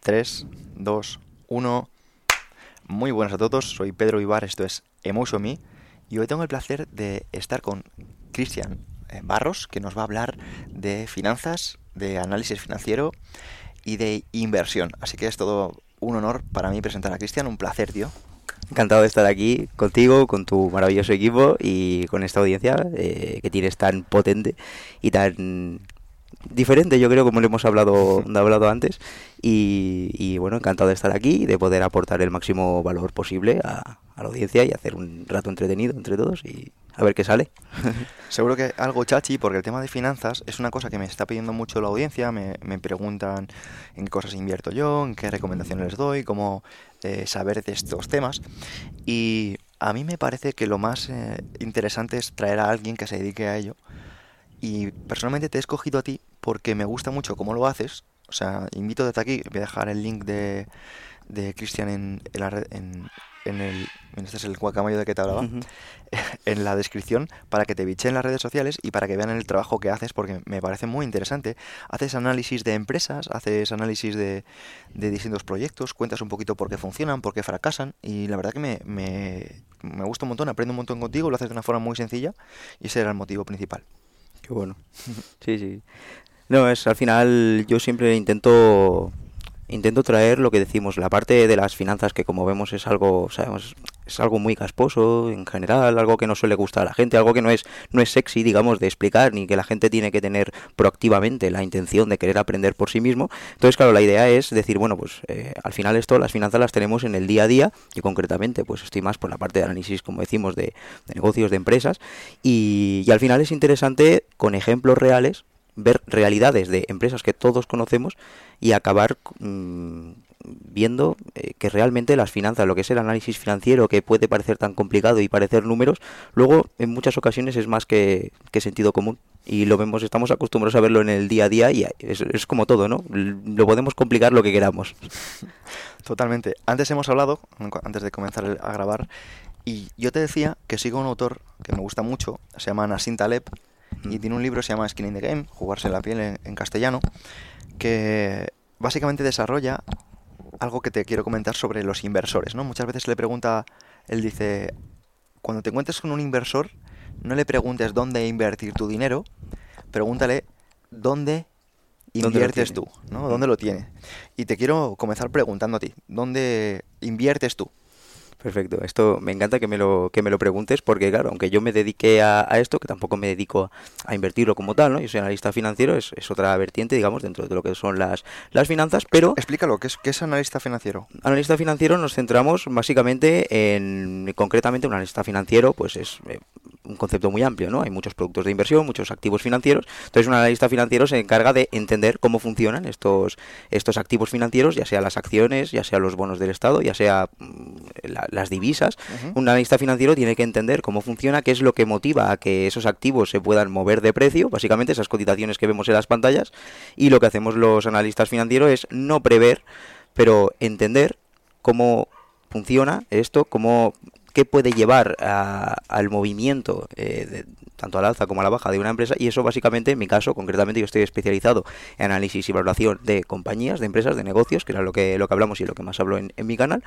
3, 2, 1. Muy buenas a todos, soy Pedro Ibar, esto es Emotion y hoy tengo el placer de estar con Cristian eh, Barros que nos va a hablar de finanzas, de análisis financiero y de inversión. Así que es todo un honor para mí presentar a Cristian, un placer, tío. Encantado de estar aquí contigo, con tu maravilloso equipo y con esta audiencia eh, que tienes tan potente y tan diferente, yo creo, como lo hemos hablado, hablado antes. Y, bueno, encantado de estar aquí y de poder aportar el máximo valor posible a, la audiencia y hacer un rato entretenido entre todos y a ver qué sale. Seguro que algo chachi, porque el tema de finanzas es una cosa que me está pidiendo mucho la audiencia. Me, me preguntan en qué cosas invierto yo, en qué recomendaciones les doy, cómo eh, saber de estos temas. Y a mí me parece que lo más eh, interesante es traer a alguien que se dedique a ello y personalmente te he escogido a ti porque me gusta mucho cómo lo haces. O sea, invito desde aquí, voy a dejar el link de, de Cristian en, en, la, en, en el este es el guacamayo de que te hablaba en la descripción para que te bichen las redes sociales y para que vean el trabajo que haces porque me parece muy interesante. Haces análisis de empresas haces análisis de, de distintos proyectos cuentas un poquito por qué funcionan por qué fracasan y la verdad que me, me, me gusta un montón aprendo un montón contigo lo haces de una forma muy sencilla y ese era el motivo principal bueno. Sí, sí. No, es al final yo siempre intento intento traer lo que decimos, la parte de las finanzas que como vemos es algo, sabemos, es algo muy casposo en general, algo que no suele gustar a la gente, algo que no es no es sexy, digamos, de explicar ni que la gente tiene que tener proactivamente la intención de querer aprender por sí mismo. Entonces, claro, la idea es decir, bueno, pues eh, al final esto las finanzas las tenemos en el día a día y concretamente pues estoy más por la parte de análisis, como decimos, de, negocios, de empresas y, y al final es interesante con ejemplos reales ver realidades de empresas que todos conocemos y acabar mmm, viendo eh, que realmente las finanzas, lo que es el análisis financiero, que puede parecer tan complicado y parecer números, luego en muchas ocasiones es más que, que sentido común. Y lo vemos, estamos acostumbrados a verlo en el día a día y es, como todo, ¿no? Lo podemos complicar lo que queramos. Totalmente. Antes hemos hablado, antes de comenzar a grabar, y yo te decía que sigo un autor que me gusta mucho, se llama Nassim Taleb, y tiene un libro que se llama Skin in the Game, Jugarse la piel en, en, castellano, que básicamente desarrolla algo que te quiero comentar sobre los inversores, ¿no? Muchas veces le pregunta, él dice, cuando te encuentres con un inversor, no le preguntes dónde invertir tu dinero, pregúntale dónde inviertes tú, ¿no? ¿Dónde lo tiene? Y te quiero comenzar preguntando a ti, ¿dónde inviertes tú? Perfecto, esto me encanta que me lo, que me lo preguntes porque claro, aunque yo me dedique a, a esto, que tampoco me dedico a, invertirlo como tal, ¿no? Yo soy analista financiero, es, es, otra vertiente, digamos, dentro de lo que son las, las finanzas, pero... Explícalo, ¿qué es, ¿qué es analista financiero? Analista financiero nos centramos básicamente en, concretamente un analista financiero, pues es eh, un concepto muy amplio, ¿no? Hay muchos productos de inversión, muchos activos financieros, entonces un analista financiero se encarga de entender cómo funcionan estos, estos activos financieros, ya sea las acciones, ya sea los bonos del Estado, ya sea la, las divisas, uh -huh. un analista financiero tiene que entender cómo funciona, qué es lo que motiva a que esos activos se puedan mover de precio, básicamente esas cotizaciones que vemos en las pantallas, y lo que hacemos los analistas financieros es no prever, pero entender cómo funciona esto, cómo qué puede llevar a, al movimiento eh, tanto a la alza como a la baja de una empresa y eso básicamente en mi caso concretamente yo estoy especializado en análisis y valoración de compañías, de empresas, de negocios, que era lo que lo que hablamos y lo que más hablo en, mi canal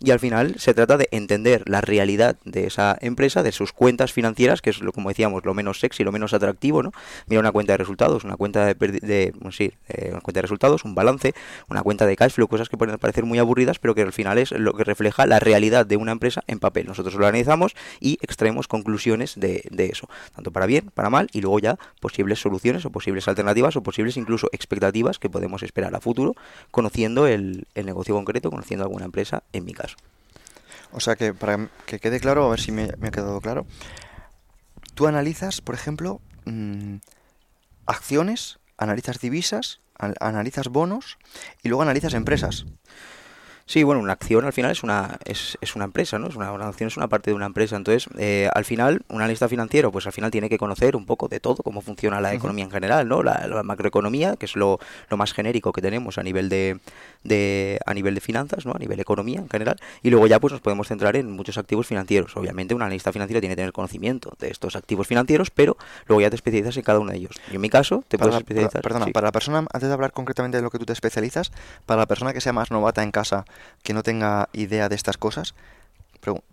y al final se trata de entender la realidad de esa empresa, de sus cuentas financieras, que es lo como decíamos lo menos sexy, lo menos atractivo, ¿no? Mira una cuenta de resultados, una cuenta de, de sí, eh, una cuenta de resultados, un balance, una cuenta de cash flow, cosas que pueden parecer muy aburridas, pero que al final es lo que refleja la realidad de una empresa en papel. Nosotros lo analizamos y extraemos conclusiones de eso tanto para bien, para mal, y luego ya posibles soluciones o posibles alternativas o posibles incluso expectativas que podemos esperar a futuro, conociendo el, el negocio concreto, conociendo alguna empresa, en mi caso. O sea que para que quede claro, a ver si me, me ha quedado claro, tú analizas, por ejemplo, mmm, acciones, analizas divisas, an analizas bonos y luego analizas empresas. Sí, bueno, una acción al final es una, es, es una empresa, ¿no? Es una, una, acción es una parte de una empresa. Entonces, eh, al final, un analista financiero, pues al final tiene que conocer un poco de todo, cómo funciona la economía en general, ¿no? La, la macroeconomía, que es lo, lo, más genérico que tenemos a nivel de, de, a nivel de finanzas, ¿no? A nivel economía en general. Y luego ya pues nos podemos centrar en muchos activos financieros. Obviamente, un analista financiero tiene que tener conocimiento de estos activos financieros, pero luego ya te especializas en cada uno de ellos. Y en mi caso, te para puedes especializar. perdona, sí. para la persona, antes de hablar concretamente de lo que tú te especializas, para la persona que sea más novata en casa, que no tenga idea de estas cosas,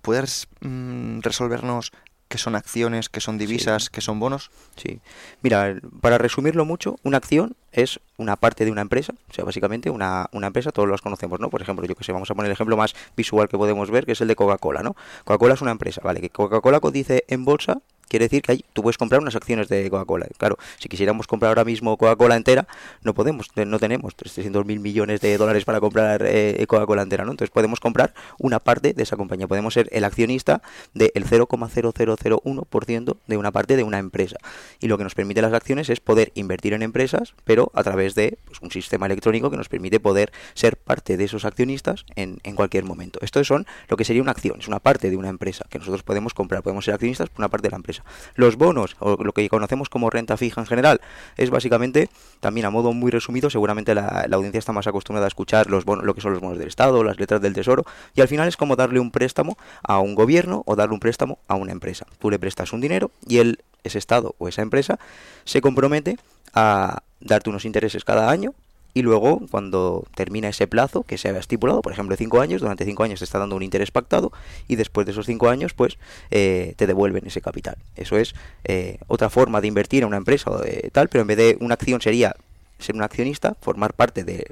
¿puedes mmm, resolvernos qué son acciones, qué son divisas, Sí. qué son bonos? Sí. Mira, para resumirlo mucho, una acción es una parte de una empresa, o sea, básicamente una, una empresa, todos los conocemos, ¿no? Por ejemplo, yo que sé, vamos a poner el ejemplo más visual que podemos ver, que es el de Coca-Cola, ¿no? Coca-Cola es una empresa, ¿vale? Que Coca-Cola cotice en bolsa, quiere decir que tú puedes comprar unas acciones de Coca-Cola. Claro, si quisiéramos comprar ahora mismo Coca-Cola entera, no podemos, no tenemos 300 mil millones de dólares para comprar eh, Coca-Cola entera, ¿no? Entonces podemos comprar una parte de esa compañía, podemos ser el accionista del 0,0001% de una parte de una empresa. Y lo que nos permite las acciones es poder invertir en empresas, pero a través de pues, un sistema electrónico que nos permite poder ser parte de esos accionistas en, cualquier momento. Esto son lo que sería una acción, es una parte de una empresa que nosotros podemos comprar, podemos ser accionistas por una parte de la empresa. Los bonos, o lo que conocemos como renta fija en general, es básicamente, también a modo muy resumido, seguramente la, la audiencia está más acostumbrada a escuchar los bonos, lo que son los bonos del Estado, las letras del Tesoro, y al final es como darle un préstamo a un gobierno o darle un préstamo a una empresa. Tú le prestas un dinero y él, ese Estado o esa empresa se compromete a darte unos intereses cada año y luego cuando termina ese plazo que se había estipulado, por ejemplo cinco años, durante cinco años te está dando un interés pactado y después de esos cinco años pues eh, te devuelven ese capital. Eso es eh, otra forma de invertir en una empresa o de tal, pero en vez de una acción sería ser un accionista, formar parte de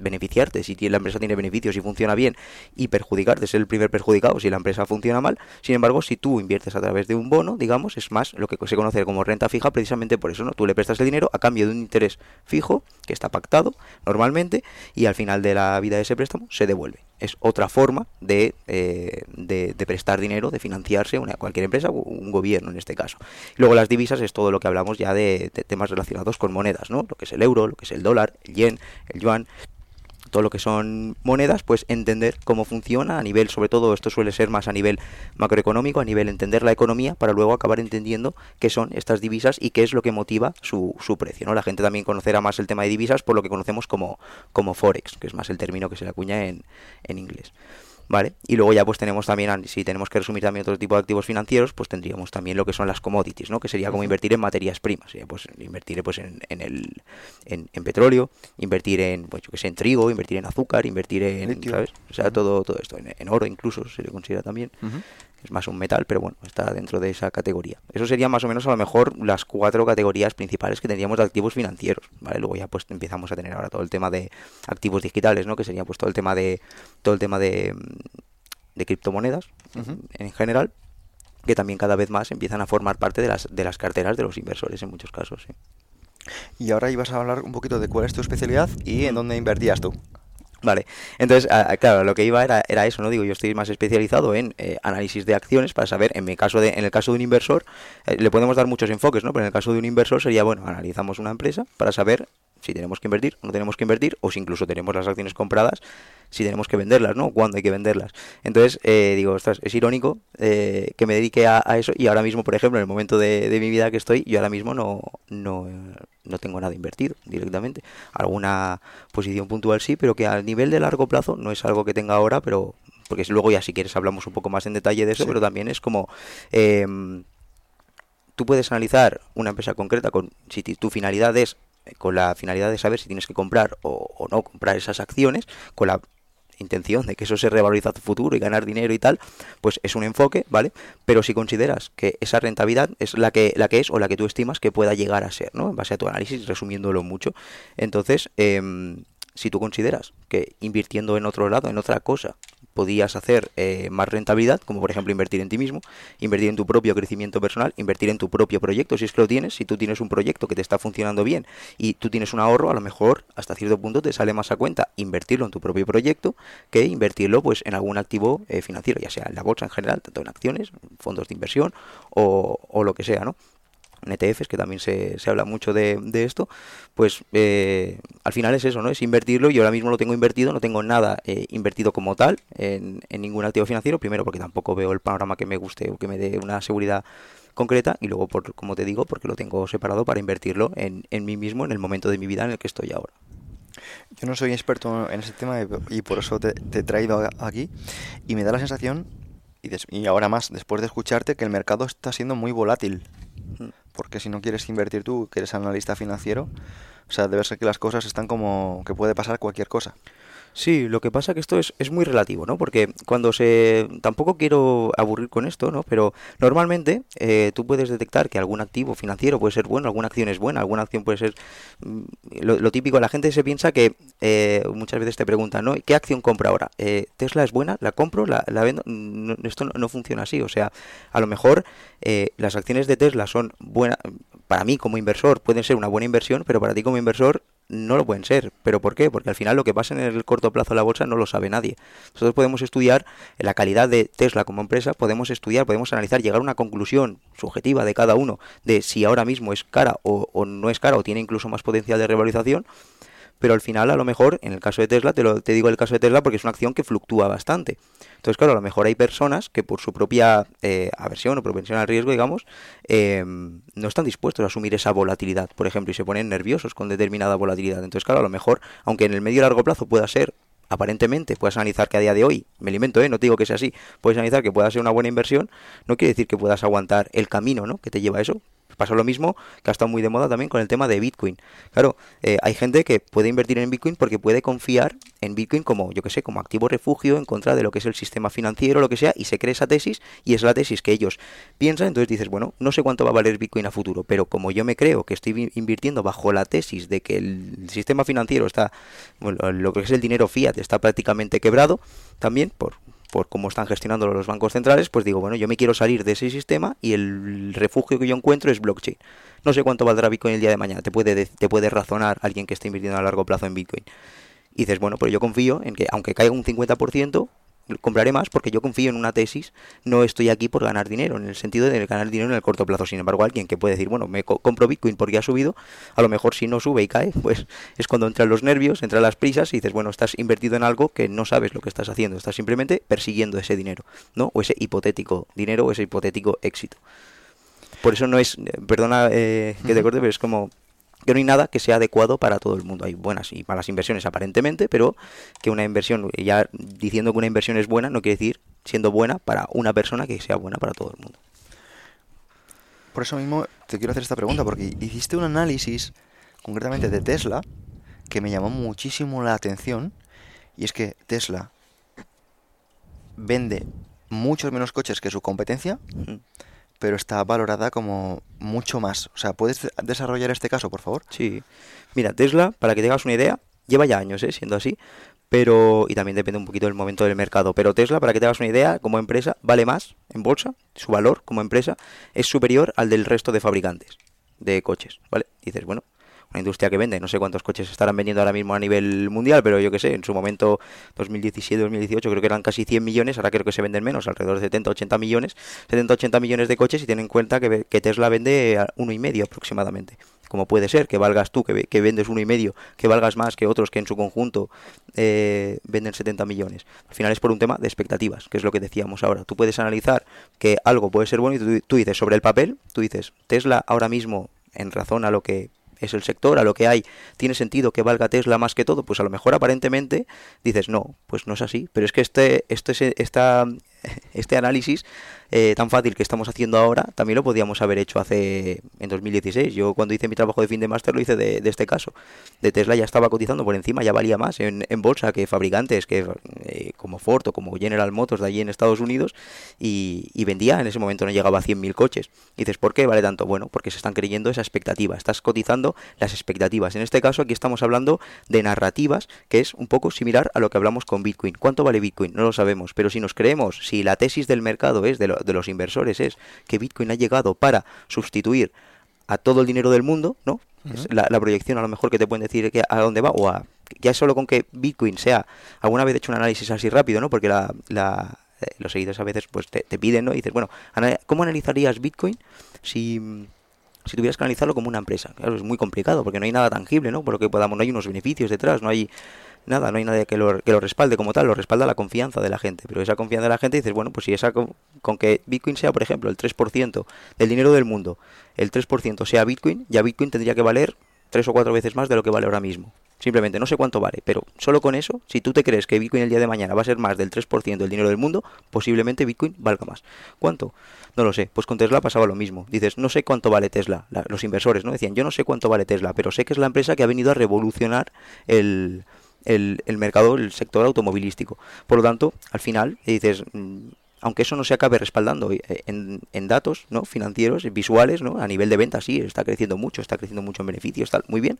beneficiarte si la empresa tiene beneficios y funciona bien y perjudicarte, ser el primer perjudicado si la empresa funciona mal. Sin embargo, si tú inviertes a través de un bono, digamos, es más lo que se conoce como renta fija precisamente por eso, ¿no? Tú le prestas el dinero a cambio de un interés fijo que está pactado normalmente y al final de la vida de ese préstamo se devuelve. Es otra forma de, eh, de, prestar dinero, de financiarse una, cualquier empresa un gobierno en este caso. Luego las divisas es todo lo que hablamos ya de, de temas relacionados con monedas, ¿no? Lo que es el euro, lo que es el dólar, el yen, el yuan, todo lo que son monedas, pues entender cómo funciona a nivel, sobre todo esto suele ser más a nivel macroeconómico, a nivel entender la economía, para luego acabar entendiendo qué son estas divisas y qué es lo que motiva su, su precio. ¿no? La gente también conocerá más el tema de divisas por lo que conocemos como, como Forex, que es más el término que se le acuña en, en inglés. ¿Vale? Y luego ya pues tenemos también, si tenemos que resumir también otro tipo de activos financieros, pues tendríamos también lo que son las commodities, ¿no? Que sería como invertir en materias primas, sería pues invertir pues en, en el en, en, petróleo, invertir en, pues yo que sé, en trigo, invertir en azúcar, invertir en, Litio. ¿sabes? O sea, todo, todo esto, en, en, oro incluso se le considera también. Uh -huh. Es más un metal, pero bueno, está dentro de esa categoría. Eso sería más o menos a lo mejor las cuatro categorías principales que tendríamos de activos financieros, ¿vale? Luego ya pues empezamos a tener ahora todo el tema de activos digitales, ¿no? Que sería pues todo el tema de todo el tema de de criptomonedas uh -huh. en general, que también cada vez más empiezan a formar parte de las, de las carteras de los inversores en muchos casos. Y ahora ibas a hablar un poquito de cuál es tu especialidad y en dónde invertías tú. Vale, entonces, claro, lo que iba era, era, eso, ¿no? Digo, yo estoy más especializado en eh, análisis de acciones para saber, en mi caso de, en el caso de un inversor, eh, le podemos dar muchos enfoques, ¿no? Pero en el caso de un inversor sería, bueno, analizamos una empresa para saber si tenemos que invertir no tenemos que invertir, o si incluso tenemos las acciones compradas, si tenemos que venderlas, ¿no? Cuándo hay que venderlas. Entonces, eh, digo, ostras, es irónico eh, que me dedique a, a, eso y ahora mismo, por ejemplo, en el momento de, de, mi vida que estoy, yo ahora mismo no, no, no tengo nada invertido directamente. Alguna posición puntual sí, pero que a nivel de largo plazo no es algo que tenga ahora, pero porque luego ya si quieres hablamos un poco más en detalle de eso, sí. pero también es como... Eh, tú puedes analizar una empresa concreta con si tu finalidad es con la finalidad de saber si tienes que comprar o, o, no comprar esas acciones, con la intención de que eso se revaloriza a tu futuro y ganar dinero y tal, pues es un enfoque, ¿vale? Pero si consideras que esa rentabilidad es la que, la que es o la que tú estimas que pueda llegar a ser, ¿no? En base a tu análisis, resumiéndolo mucho. Entonces, eh, si tú consideras que invirtiendo en otro lado, en otra cosa, podías hacer eh, más rentabilidad, como por ejemplo invertir en ti mismo, invertir en tu propio crecimiento personal, invertir en tu propio proyecto, si es que lo tienes, si tú tienes un proyecto que te está funcionando bien y tú tienes un ahorro, a lo mejor hasta cierto punto te sale más a cuenta invertirlo en tu propio proyecto que invertirlo pues en algún activo eh, financiero, ya sea en la bolsa en general, tanto en acciones, fondos de inversión o, o lo que sea, ¿no? En ETFs, que también se, se habla mucho de, de esto, pues eh, al final es eso, ¿no? Es invertirlo. Yo ahora mismo lo tengo invertido, no tengo nada eh, invertido como tal en, en ningún activo financiero. Primero porque tampoco veo el panorama que me guste o que me dé una seguridad concreta y luego, por, como te digo, porque lo tengo separado para invertirlo en, en mí mismo en el momento de mi vida en el que estoy ahora. Yo no soy experto en ese tema y por eso te, te he traído aquí y me da la sensación, y, des- y ahora más, después de escucharte, que el mercado está siendo muy volátil. Porque si no quieres invertir tú, que eres analista financiero, o sea, debe ser que las cosas están como que puede pasar cualquier cosa. Sí, lo que pasa que esto es, es muy relativo, ¿no? Porque cuando se... Tampoco quiero aburrir con esto, ¿no? Pero normalmente eh, tú puedes detectar que algún activo financiero puede ser bueno, alguna acción es buena, alguna acción puede ser... mm, Lo, típico, la gente se piensa que eh, muchas veces te preguntan, ¿no? ¿Qué acción compra ahora? Eh, ¿Tesla es buena? ¿La compro? ¿La, la vendo? No, esto no, no funciona así. O sea, a lo mejor eh, las acciones de Tesla son buenas... Para mí como inversor pueden ser una buena inversión, pero para ti como inversor no lo pueden ser. ¿Pero por qué? Porque al final lo que pasa en el corto plazo de la bolsa no lo sabe nadie. Nosotros podemos estudiar la calidad de Tesla como empresa, podemos estudiar, podemos analizar, llegar a una conclusión subjetiva de cada uno de si ahora mismo es cara o, o no es cara o tiene incluso más potencial de revalorización. Pero al final, a lo mejor, en el caso de Tesla, te, lo, te digo el caso de Tesla porque es una acción que fluctúa bastante. Entonces, claro, a lo mejor hay personas que por su propia eh, aversión o propensión al riesgo, digamos, eh, no están dispuestos a asumir esa volatilidad, por ejemplo, y se ponen nerviosos con determinada volatilidad. Entonces, claro, a lo mejor, aunque en el medio y largo plazo pueda ser, aparentemente, puedas analizar que a día de hoy, me alimento, ¿eh? no te digo que sea así, puedes analizar que pueda ser una buena inversión, no quiere decir que puedas aguantar el camino ¿no? que te lleva a eso. Pasa lo mismo que ha estado muy de moda también con el tema de Bitcoin. Claro, eh, hay gente que puede invertir en Bitcoin porque puede confiar en Bitcoin como, yo que sé, como activo refugio en contra de lo que es el sistema financiero, lo que sea, y se cree esa tesis y es la tesis que ellos piensan. Entonces dices, bueno, no sé cuánto va a valer Bitcoin a futuro, pero como yo me creo que estoy invirtiendo bajo la tesis de que el sistema financiero está, bueno, lo que es el dinero fiat está prácticamente quebrado, también por por cómo están gestionando los bancos centrales, pues digo, bueno, yo me quiero salir de ese sistema y el refugio que yo encuentro es blockchain. No sé cuánto valdrá Bitcoin el día de mañana, te puede, te puede razonar alguien que esté invirtiendo a largo plazo en Bitcoin. Y dices, bueno, pero yo confío en que aunque caiga un 50%, compraré más porque yo confío en una tesis, no estoy aquí por ganar dinero, en el sentido de ganar dinero en el corto plazo. Sin embargo, alguien que puede decir, bueno, me co compro Bitcoin porque ha subido, a lo mejor si no sube y cae, pues es cuando entran los nervios, entran las prisas y dices, bueno, estás invertido en algo que no sabes lo que estás haciendo, estás simplemente persiguiendo ese dinero, ¿no? O ese hipotético dinero o ese hipotético éxito. Por eso no es, perdona eh, que te corte, pero es como que no hay nada que sea adecuado para todo el mundo. Hay buenas y malas inversiones aparentemente, pero que una inversión, ya diciendo que una inversión es buena, no quiere decir siendo buena para una persona que sea buena para todo el mundo. Por eso mismo te quiero hacer esta pregunta, porque hiciste un análisis concretamente de Tesla que me llamó muchísimo la atención, y es que Tesla vende muchos menos coches que su competencia, pero está valorada como mucho más. O sea, ¿puedes desarrollar este caso, por favor? Sí. Mira, Tesla, para que tengas una idea, lleva ya años, ¿eh? siendo así, pero y también depende un poquito del momento del mercado. Pero Tesla, para que te hagas una idea, como empresa vale más en bolsa, su valor como empresa es superior al del resto de fabricantes de coches, ¿vale? Dices, bueno, una industria que vende, no sé cuántos coches estarán vendiendo ahora mismo a nivel mundial, pero yo que sé, en su momento 2017-2018 creo que eran casi 100 millones, ahora creo que se venden menos, alrededor de 70-80 millones, 70-80 millones de coches y ten en cuenta que, Tesla vende a uno y medio aproximadamente como puede ser que valgas tú, que, que, vendes uno y medio, que valgas más que otros que en su conjunto eh, venden 70 millones. Al final es por un tema de expectativas, que es lo que decíamos ahora. Tú puedes analizar que algo puede ser bueno y tú dices sobre el papel, tú dices, Tesla ahora mismo, en razón a lo que es el sector, a lo que hay, tiene sentido que valga Tesla más que todo, pues a lo mejor aparentemente dices, no, pues no es así. Pero es que este, este, esta, este análisis eh, tan fácil que estamos haciendo ahora, también lo podíamos haber hecho hace en 2016. Yo cuando hice mi trabajo de fin de máster lo hice de, este caso. De Tesla ya estaba cotizando por encima, ya valía más en, bolsa que fabricantes que eh, como Ford o como General Motors de allí en Estados Unidos y, y vendía, en ese momento no llegaba a 100.000 coches. Y dices, ¿por qué vale tanto? Bueno, porque se están creyendo esa expectativa, estás cotizando las expectativas. En este caso aquí estamos hablando de narrativas, que es un poco similar a lo que hablamos con Bitcoin. ¿Cuánto vale Bitcoin? No lo sabemos, pero si nos creemos, si la tesis del mercado es de, lo, de los inversores es que Bitcoin ha llegado para sustituir a todo el dinero del mundo, ¿no? Uh -huh. la, la, proyección a lo mejor que te pueden decir que a dónde va o a ya solo con que Bitcoin sea alguna vez he hecho un análisis así rápido, ¿no? Porque la, la eh, los seguidores a veces pues te, te, piden, ¿no? Y dices, bueno, ¿cómo analizarías Bitcoin si si tuvieras que analizarlo como una empresa. Claro, es muy complicado porque no hay nada tangible, ¿no? Por lo que podamos, no hay unos beneficios detrás, no hay nada, no hay nadie que lo, que lo respalde como tal, lo respalda la confianza de la gente. Pero esa confianza de la gente dices, bueno, pues si esa con, que Bitcoin sea, por ejemplo, el 3% del dinero del mundo, el 3% sea Bitcoin, ya Bitcoin tendría que valer tres o cuatro veces más de lo que vale ahora mismo. Simplemente, no sé cuánto vale, pero solo con eso, si tú te crees que Bitcoin el día de mañana va a ser más del 3% del dinero del mundo, posiblemente Bitcoin valga más. ¿Cuánto? No lo sé. Pues con Tesla pasaba lo mismo. Dices, no sé cuánto vale Tesla. los inversores, ¿no? Decían, yo no sé cuánto vale Tesla, pero sé que es la empresa que ha venido a revolucionar el, el, el mercado, el sector automovilístico. Por lo tanto, al final, dices, mm, aunque eso no se acabe respaldando eh, en, en, datos ¿no? financieros, visuales, ¿no? a nivel de venta, sí, está creciendo mucho, está creciendo mucho en beneficios, está muy bien,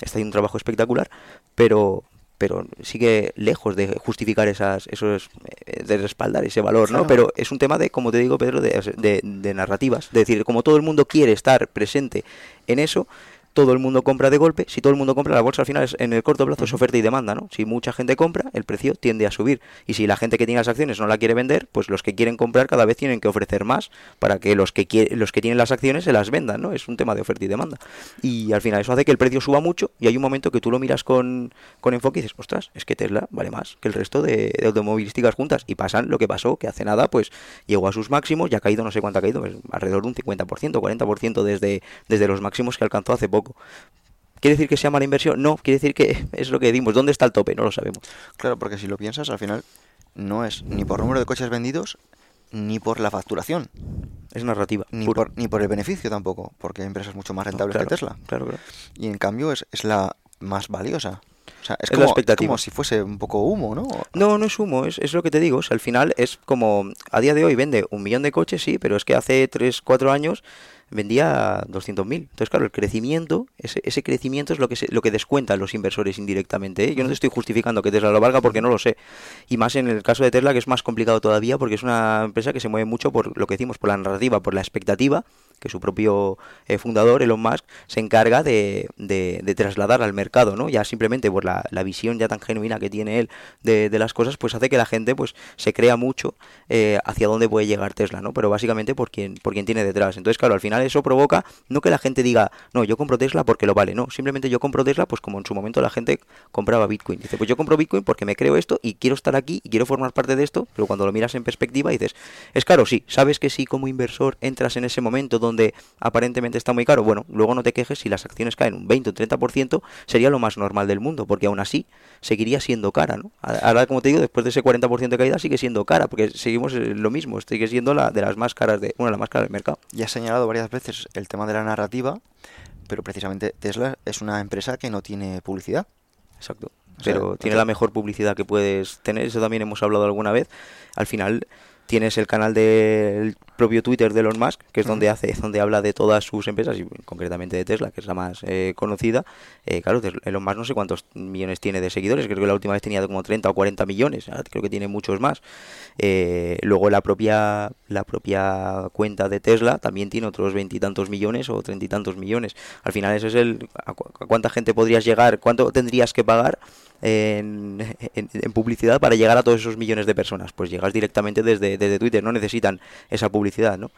está haciendo un trabajo espectacular, pero pero sigue lejos de justificar esas esos eh, de respaldar ese valor no pero es un tema de como te digo Pedro de, de, de narrativas es decir como todo el mundo quiere estar presente en eso todo el mundo compra de golpe. Si todo el mundo compra, la bolsa al final es, en el corto plazo es oferta y demanda, ¿no? Si mucha gente compra, el precio tiende a subir. Y si la gente que tiene las acciones no la quiere vender, pues los que quieren comprar cada vez tienen que ofrecer más para que los que los que tienen las acciones se las vendan, ¿no? Es un tema de oferta y demanda. Y al final eso hace que el precio suba mucho y hay un momento que tú lo miras con, con enfoque y dices, ostras, es que Tesla vale más que el resto de, automovilísticas juntas. Y pasan lo que pasó, que hace nada, pues llegó a sus máximos, ya ha caído, no sé cuánto ha caído, pues, alrededor de un 50%, 40% desde, desde los máximos que alcanzó hace poco. ¿Quiere decir que sea mala inversión? No, quiere decir que es lo que dimos. ¿Dónde está el tope? No lo sabemos. Claro, porque si lo piensas, al final no es ni por número de coches vendidos ni por la facturación. Es narrativa. Ni, por, ni por el beneficio tampoco, porque hay empresas mucho más rentables que Tesla. Claro, claro. Y en cambio es, es la más valiosa. O sea, es, como, como, si fuese un poco humo, ¿no? No, no es humo, es, es lo que te digo. al final es como, a día de hoy vende un millón de coches, sí, pero es que hace 3, 4 años vendía 200.000. Entonces, claro, el crecimiento, ese, ese crecimiento es lo que se, lo que descuentan los inversores indirectamente. ¿eh? Yo no te estoy justificando que Tesla lo valga porque no lo sé. Y más en el caso de Tesla, que es más complicado todavía porque es una empresa que se mueve mucho por lo que decimos, por la narrativa, por la expectativa que su propio eh, fundador, Elon Musk, se encarga de, de, trasladar al mercado, ¿no? Ya simplemente por la, visión ya tan genuina que tiene él de, de, las cosas, pues hace que la gente pues se crea mucho eh, hacia dónde puede llegar Tesla, ¿no? Pero básicamente por quien, por quien tiene detrás. Entonces, claro, al final eso provoca no que la gente diga, no, yo compro Tesla porque lo vale, no, simplemente yo compro Tesla pues como en su momento la gente compraba Bitcoin. Dice, pues yo compro Bitcoin porque me creo esto y quiero estar aquí y quiero formar parte de esto, pero cuando lo miras en perspectiva dices, es caro, sí, sabes que sí como inversor entras en ese momento donde aparentemente está muy caro, bueno, luego no te quejes si las acciones caen un 20 o 30%, sería lo más normal del mundo, porque aún así seguiría siendo cara, ¿no? Ahora, como te digo, después de ese 40% de caída sigue siendo cara, porque seguimos lo mismo, sigue siendo la de las más caras de, una de las más caras del mercado. Ya has señalado varias veces el tema de la narrativa, pero precisamente Tesla es una empresa que no tiene publicidad. Exacto. Pero tiene la mejor publicidad que puedes tener, eso también hemos hablado alguna vez. Al final tienes el canal del propio Twitter de Elon Musk, que es donde hace, donde habla de todas sus empresas y concretamente de Tesla, que es la más eh, conocida. Eh, claro, Elon Musk no sé cuántos millones tiene de seguidores, creo que la última vez tenía como 30 o 40 millones, creo que tiene muchos más. Eh, luego la propia la propia cuenta de Tesla también tiene otros veintitantos millones o treinta y tantos millones. Al final eso es el a, cuánta gente podrías llegar, cuánto tendrías que pagar en, publicidad para llegar a todos esos millones de personas. Pues llegas directamente desde, desde Twitter, no necesitan esa publicidad, ¿no?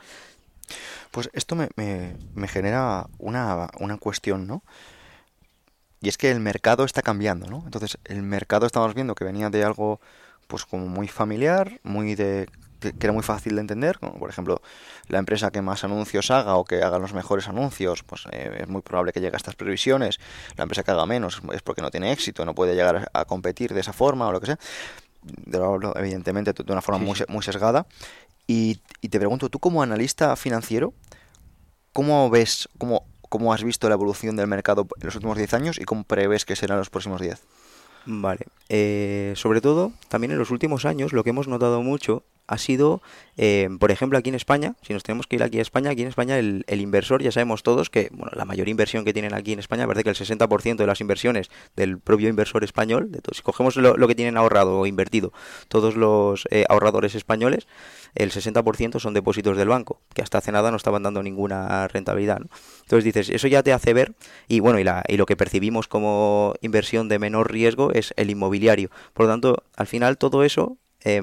Pues esto me, me, me genera una, una cuestión, ¿no? Y es que el mercado está cambiando, ¿no? Entonces, el mercado estamos viendo que venía de algo pues como muy familiar, muy de que era muy fácil de entender, como por ejemplo la empresa que más anuncios haga o que haga los mejores anuncios, pues eh, es muy probable que llegue a estas previsiones, la empresa que haga menos es porque no tiene éxito, no puede llegar a, competir de esa forma o lo que sea, evidentemente de una forma muy, muy sesgada, y, y, te pregunto, tú como analista financiero, ¿cómo ves, cómo, cómo has visto la evolución del mercado en los últimos 10 años y cómo prevés que serán los próximos 10? Vale. Eh, sobre todo, también en los últimos años, lo que hemos notado mucho ha sido, eh, por ejemplo, aquí en España, si nos tenemos que ir aquí a España, aquí en España el, inversor, ya sabemos todos que bueno, la mayor inversión que tienen aquí en España, parece que el 60% de las inversiones del propio inversor español, si cogemos lo, que tienen ahorrado o invertido todos los eh, ahorradores españoles, el 60% son depósitos del banco, que hasta hace nada no estaban dando ninguna rentabilidad. Entonces dices, eso ya te hace ver, y bueno, y, la, y lo que percibimos como inversión de menor riesgo es el inmobiliario. Por lo tanto, al final todo eso... Eh,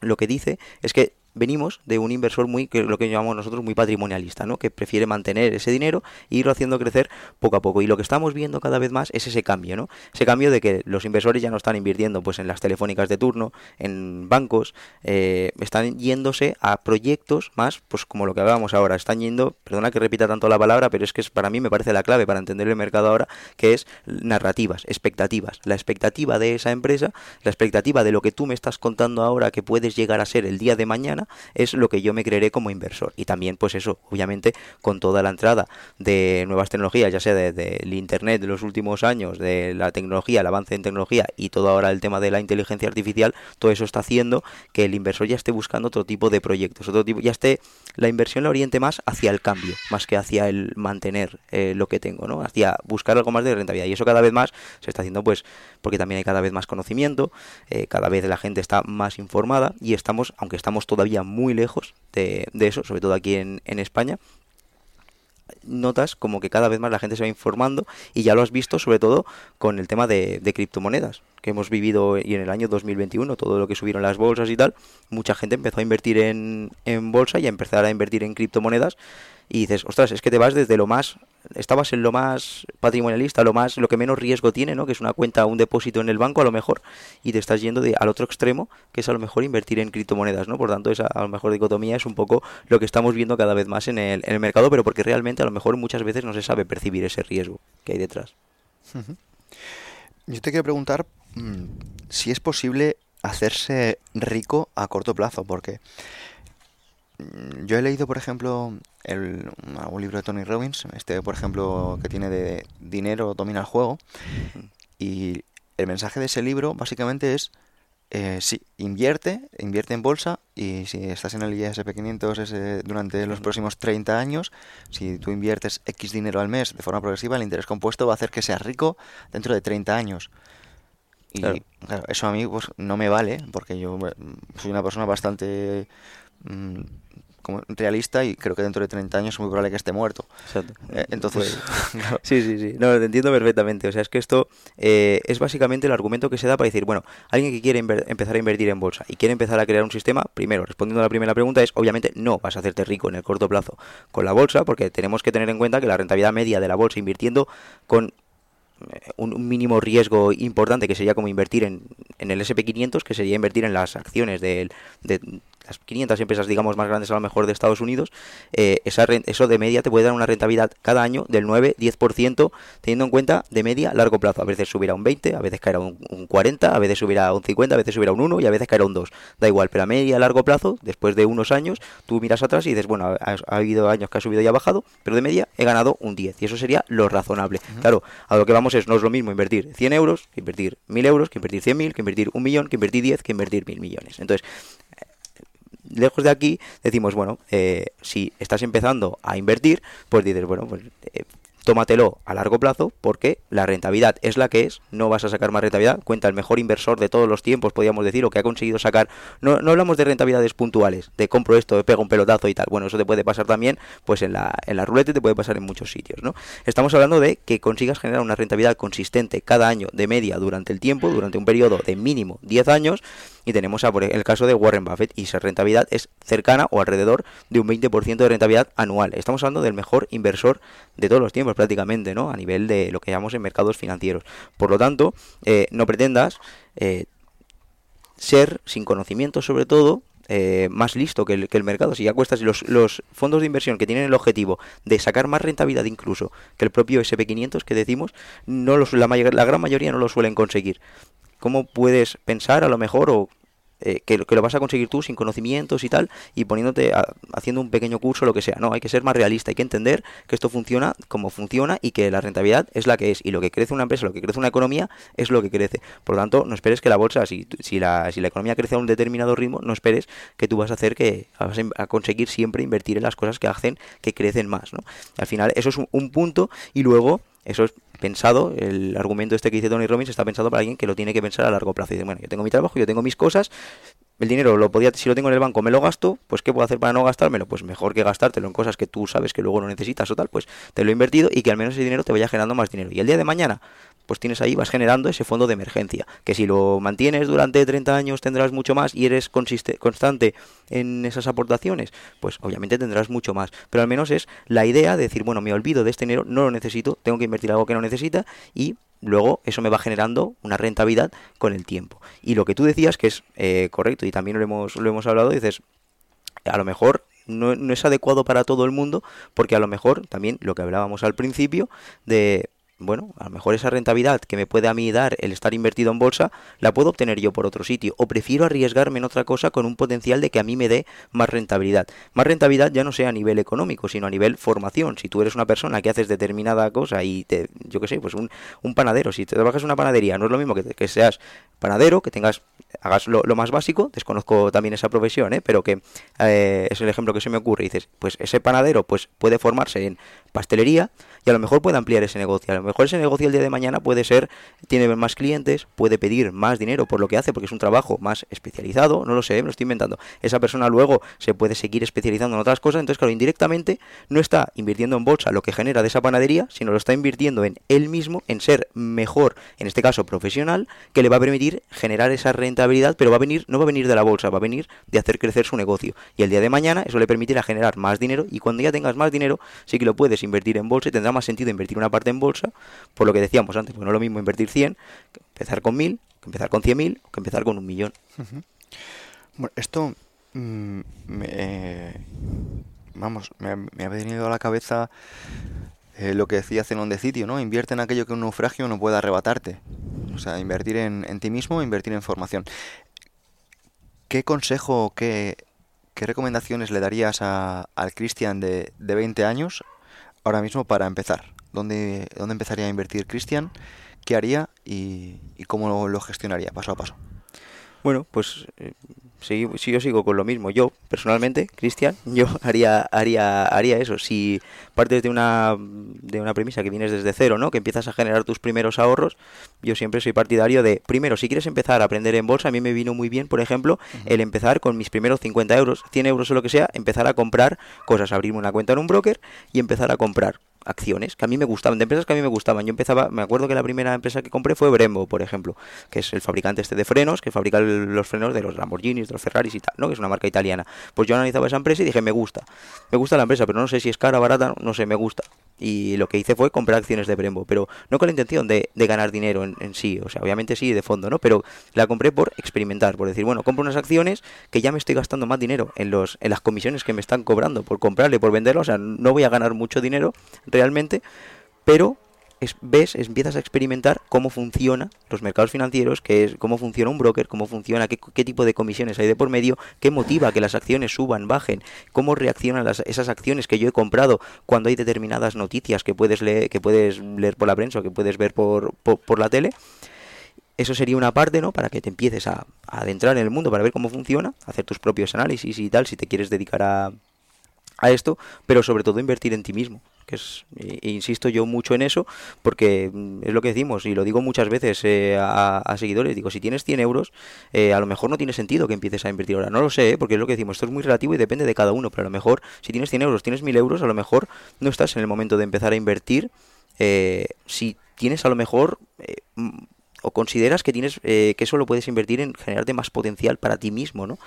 lo que dice es que venimos de un inversor muy, que lo que llamamos nosotros, muy patrimonialista, ¿no? Que prefiere mantener ese dinero e irlo haciendo crecer poco a poco. Y lo que estamos viendo cada vez más es ese cambio, ¿no? Ese cambio de que los inversores ya no están invirtiendo pues en las telefónicas de turno, en bancos, eh, están yéndose a proyectos más, pues como lo que hablábamos ahora, están yendo, perdona que repita tanto la palabra, pero es que es, para mí me parece la clave para entender el mercado ahora, que es narrativas, expectativas. La expectativa de esa empresa, la expectativa de lo que tú me estás contando ahora que puedes llegar a ser el día de mañana, es lo que yo me creeré como inversor. Y también, pues eso, obviamente, con toda la entrada de nuevas tecnologías, ya sea del Internet de los últimos años, de la tecnología, el avance en tecnología y todo ahora el tema de la inteligencia artificial, todo eso está haciendo que el inversor ya esté buscando otro tipo de proyectos, otro tipo, ya esté la inversión la oriente más hacia el cambio, más que hacia el mantener eh, lo que tengo, ¿no? Hacia buscar algo más de rentabilidad. Y eso cada vez más se está haciendo, pues, porque también hay cada vez más conocimiento, eh, cada vez la gente está más informada y estamos, aunque estamos todavía muy lejos de, eso, sobre todo aquí en, en España, notas como que cada vez más la gente se va informando y ya lo has visto sobre todo con el tema de, criptomonedas que hemos vivido y en el año 2021 todo lo que subieron las bolsas y tal mucha gente empezó a invertir en, en bolsa y a empezar a invertir en criptomonedas y dices, ostras, es que te vas desde lo más, estabas en lo más patrimonialista, lo más, lo que menos riesgo tiene, ¿no? Que es una cuenta, un depósito en el banco a lo mejor, y te estás yendo al otro extremo, que es a lo mejor invertir en criptomonedas, ¿no? Por tanto, esa a lo mejor dicotomía es un poco lo que estamos viendo cada vez más en el, mercado, pero porque realmente a lo mejor muchas veces no se sabe percibir ese riesgo que hay detrás. Yo te quiero preguntar mm, si es posible hacerse rico a corto plazo, porque yo he leído, por ejemplo, el, un libro de Tony Robbins, este, por ejemplo, que tiene de dinero domina el juego, y el mensaje de ese libro básicamente es, eh, sí, invierte, invierte en bolsa, y si estás en el ISP 500 ese, durante los próximos 30 años, si tú inviertes X dinero al mes de forma progresiva, el interés compuesto va a hacer que seas rico dentro de 30 años. Y claro. eso a mí pues, no me vale, porque yo soy una persona bastante... Mm, como realista y creo que dentro de 30 años es muy probable que esté muerto. Exacto. Eh, entonces, pues, sí, sí, sí, no, lo entiendo perfectamente. O sea, es que esto eh, es básicamente el argumento que se da para decir, bueno, alguien que quiere empezar a invertir en bolsa y quiere empezar a crear un sistema, primero, respondiendo a la primera pregunta, es obviamente no vas a hacerte rico en el corto plazo con la bolsa, porque tenemos que tener en cuenta que la rentabilidad media de la bolsa invirtiendo con eh, un, mínimo riesgo importante que sería como invertir en, en el SP500, que sería invertir en las acciones del, de, las 500 empresas, digamos, más grandes a lo mejor de Estados Unidos, eh, esa, eso de media te puede dar una rentabilidad cada año del 9-10%, teniendo en cuenta de media largo plazo. A veces subirá un 20, a veces caerá un, 40, a veces subirá un 50, a veces subirá un 1 y a veces caerá un 2. Da igual, pero a media largo plazo, después de unos años, tú miras atrás y dices, bueno, ha, habido años que ha subido y ha bajado, pero de media he ganado un 10. Y eso sería lo razonable. Claro, a lo que vamos es, no es lo mismo invertir 100 euros que invertir 1000 euros, que invertir 100.000, que invertir un millón, que invertir 10, que invertir mil millones. Entonces, lejos de aquí decimos, bueno, eh, si estás empezando a invertir, pues dices, bueno, pues eh, tómatelo a largo plazo porque la rentabilidad es la que es, no vas a sacar más rentabilidad, cuenta el mejor inversor de todos los tiempos, podríamos decir, o que ha conseguido sacar, no, no hablamos de rentabilidades puntuales, de compro esto, de pego un pelotazo y tal, bueno, eso te puede pasar también pues en la, en la ruleta te puede pasar en muchos sitios, ¿no? Estamos hablando de que consigas generar una rentabilidad consistente cada año de media durante el tiempo, durante un periodo de mínimo 10 años, y tenemos a, por el caso de Warren Buffett y esa rentabilidad es cercana o alrededor de un 20% de rentabilidad anual. Estamos hablando del mejor inversor de todos los tiempos prácticamente, ¿no? A nivel de lo que llamamos en mercados financieros. Por lo tanto, eh, no pretendas eh, ser, sin conocimiento sobre todo, eh, más listo que el, mercado. Si ya cuestas los, fondos de inversión que tienen el objetivo de sacar más rentabilidad incluso que el propio SP500 que decimos, no la, la gran mayoría no lo suelen conseguir. ¿Cómo puedes pensar a lo mejor o eh, que, que, lo vas a conseguir tú sin conocimientos y tal, y poniéndote, a, haciendo un pequeño curso, lo que sea. No, hay que ser más realista, hay que entender que esto funciona como funciona y que la rentabilidad es la que es. Y lo que crece una empresa, lo que crece una economía, es lo que crece. Por lo tanto, no esperes que la bolsa, si, si, la, si la economía crece a un determinado ritmo, no esperes que tú vas a hacer que vas a conseguir siempre invertir en las cosas que hacen que crecen más. ¿no? Al final, eso es un, un punto, y luego eso es pensado, el argumento este que dice Tony Robbins está pensado para alguien que lo tiene que pensar a largo plazo. Y dice, bueno, yo tengo mi trabajo, yo tengo mis cosas, el dinero lo podía, si lo tengo en el banco, me lo gasto, pues ¿qué puedo hacer para no gastármelo? Pues mejor que gastártelo en cosas que tú sabes que luego no necesitas o tal, pues te lo he invertido y que al menos ese dinero te vaya generando más dinero. Y el día de mañana, pues tienes ahí, vas generando ese fondo de emergencia, que si lo mantienes durante 30 años tendrás mucho más y eres constante en esas aportaciones, pues obviamente tendrás mucho más, pero al menos es la idea de decir, bueno, me olvido de este dinero, no lo necesito, tengo que invertir algo que no necesita y luego eso me va generando una rentabilidad con el tiempo. Y lo que tú decías, que es eh, correcto y también lo hemos, lo hemos hablado, dices, a lo mejor no, no, es adecuado para todo el mundo, porque a lo mejor también lo que hablábamos al principio de bueno, a lo mejor esa rentabilidad que me puede a mí dar el estar invertido en bolsa, la puedo obtener yo por otro sitio. O prefiero arriesgarme en otra cosa con un potencial de que a mí me dé más rentabilidad. Más rentabilidad ya no sea a nivel económico, sino a nivel formación. Si tú eres una persona que haces determinada cosa y te, yo qué sé, pues un, panadero, si te trabajas en una panadería, no es lo mismo que seas panadero, que tengas, hagas lo, más básico, desconozco también esa profesión, ¿eh? pero que eh, es el ejemplo que se me ocurre. Dices, pues ese panadero pues puede formarse en pastelería y a lo mejor puede ampliar ese negocio. A lo mejor ese negocio el día de mañana puede ser, tiene más clientes, puede pedir más dinero por lo que hace, porque es un trabajo más especializado, no lo sé, me lo estoy inventando. Esa persona luego se puede seguir especializando en otras cosas, entonces claro, indirectamente no está invirtiendo en bolsa lo que genera de esa panadería, sino lo está invirtiendo en él mismo, en ser mejor, en este caso profesional, que le va a permitir generar esa rentabilidad, pero va a venir, no va a venir de la bolsa, va a venir de hacer crecer su negocio. Y el día de mañana eso le permitirá generar más dinero y cuando ya tengas más dinero, sí que lo puedes invertir en bolsa y tendrá más sentido invertir una parte en bolsa, por lo que decíamos antes, porque no es lo mismo invertir 100 que empezar con 1000, que empezar con 100.000 o que empezar con un millón. Bueno, esto mm, me, vamos, me, ha venido a la cabeza eh, lo que decía Zenón de Sitio, ¿no? Invierte en aquello que un naufragio no pueda arrebatarte. O sea, invertir en, ti mismo, invertir en formación. ¿Qué consejo, qué, qué recomendaciones le darías a, al Cristian de, de 20 años ahora mismo para empezar? ¿Dónde, dónde empezaría a invertir Cristian? ¿Qué haría y, cómo lo, gestionaría paso a paso? Bueno, pues eh, si, si, yo sigo con lo mismo, yo personalmente, Cristian, yo haría, haría, haría eso. Si partes de una, de una premisa que vienes desde cero, ¿no? Que empiezas a generar tus primeros ahorros, yo siempre soy partidario de, primero, si quieres empezar a aprender en bolsa, a mí me vino muy bien, por ejemplo, el empezar con mis primeros 50 euros, 100 euros o lo que sea, empezar a comprar cosas, abrirme una cuenta en un broker y empezar a comprar acciones que a mí me gustaban, de empresas que a mí me gustaban. Yo empezaba, me acuerdo que la primera empresa que compré fue Brembo, por ejemplo, que es el fabricante este de frenos, que fabrica los frenos de los Lamborghinis, de los Ferraris y tal, ¿no? Que es una marca italiana. Pues yo analizaba esa empresa y dije, me gusta. Me gusta la empresa, pero no sé si es cara, barata, no sé, me gusta. Y lo que hice fue comprar acciones de Brembo, pero no con la intención de, ganar dinero en, en, sí, o sea, obviamente sí, de fondo, ¿no? Pero la compré por experimentar, por decir, bueno, compro unas acciones que ya me estoy gastando más dinero en, los, en las comisiones que me están cobrando por comprarle, por venderlo, o sea, no voy a ganar mucho dinero realmente, pero ves, empiezas a experimentar cómo funcionan los mercados financieros, que es, cómo funciona un broker, cómo funciona, qué, tipo de comisiones hay de por medio, qué motiva que las acciones suban, bajen, cómo reaccionan las, esas acciones que yo he comprado cuando hay determinadas noticias que puedes leer, que puedes leer por la prensa o que puedes ver por, por, la tele. Eso sería una parte, ¿no? Para que te empieces a, a adentrar en el mundo, para ver cómo funciona, hacer tus propios análisis y tal, si te quieres dedicar a, a esto, pero sobre todo invertir en ti mismo que es, e, insisto yo mucho en eso, porque mm, es lo que decimos, y lo digo muchas veces eh, a, seguidores, digo, si tienes 100 euros, eh, a lo mejor no tiene sentido que empieces a invertir ahora, no lo sé, ¿eh? porque es lo que decimos, esto es muy relativo y depende de cada uno, pero a lo mejor si tienes 100 euros, tienes 1000 euros, a lo mejor no estás en el momento de empezar a invertir, si tienes a lo mejor o consideras que tienes eh, que eso lo puedes invertir en generarte más potencial para ti mismo, ¿no?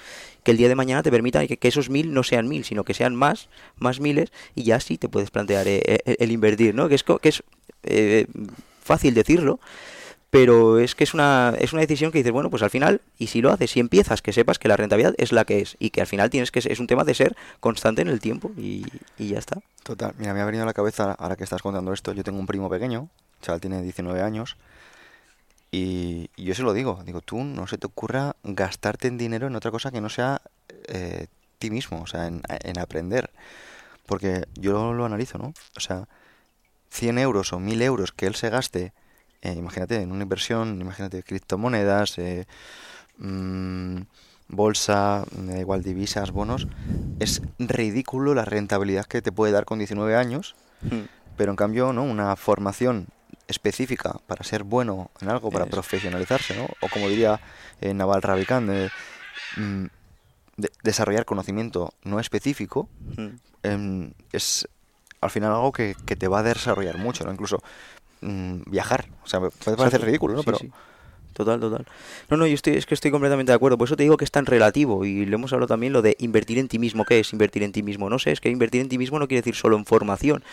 Que el día de mañana te permita que, esos mil no sean mil, sino que sean más, más miles, y ya sí te puedes plantear eh, eh, el, invertir, ¿no? Que es, que es fácil decirlo, pero es que es una, es una decisión que dices, bueno, pues al final, y si lo haces, si empiezas, que sepas que la rentabilidad es la que es, y que al final tienes que, es un tema de ser constante en el tiempo, y, y ya está. Total, mira, me ha venido a la cabeza, ahora que estás contando esto, yo tengo un primo pequeño, chaval tiene 19 años, y, yo se lo digo, digo, tú no se te ocurra gastarte en dinero en otra cosa que no sea eh, ti mismo, o sea, en, aprender. Porque yo lo, analizo, ¿no? O sea, 100 euros o 1000 euros que él se gaste, eh, imagínate, en una inversión, imagínate, criptomonedas, eh, mm, bolsa, igual divisas, bonos, es ridículo la rentabilidad que te puede dar con 19 años, hmm. pero en cambio, ¿no? Una formación específica para ser bueno en algo, para profesionalizarse, ¿no? O como diría eh, Naval Ravikant, mm, desarrollar conocimiento no específico em, es al final algo que, te va a desarrollar mucho, ¿no? Incluso mm, viajar. O sea, puede parecer ridículo, ¿no? Sí, Pero sí. Total, total. No, no, yo estoy, es que estoy completamente de acuerdo. Por eso te digo que es tan relativo. Y le hemos hablado también lo de invertir en ti mismo. ¿Qué es invertir en ti mismo? No sé, es que invertir en ti mismo no quiere decir solo en formación.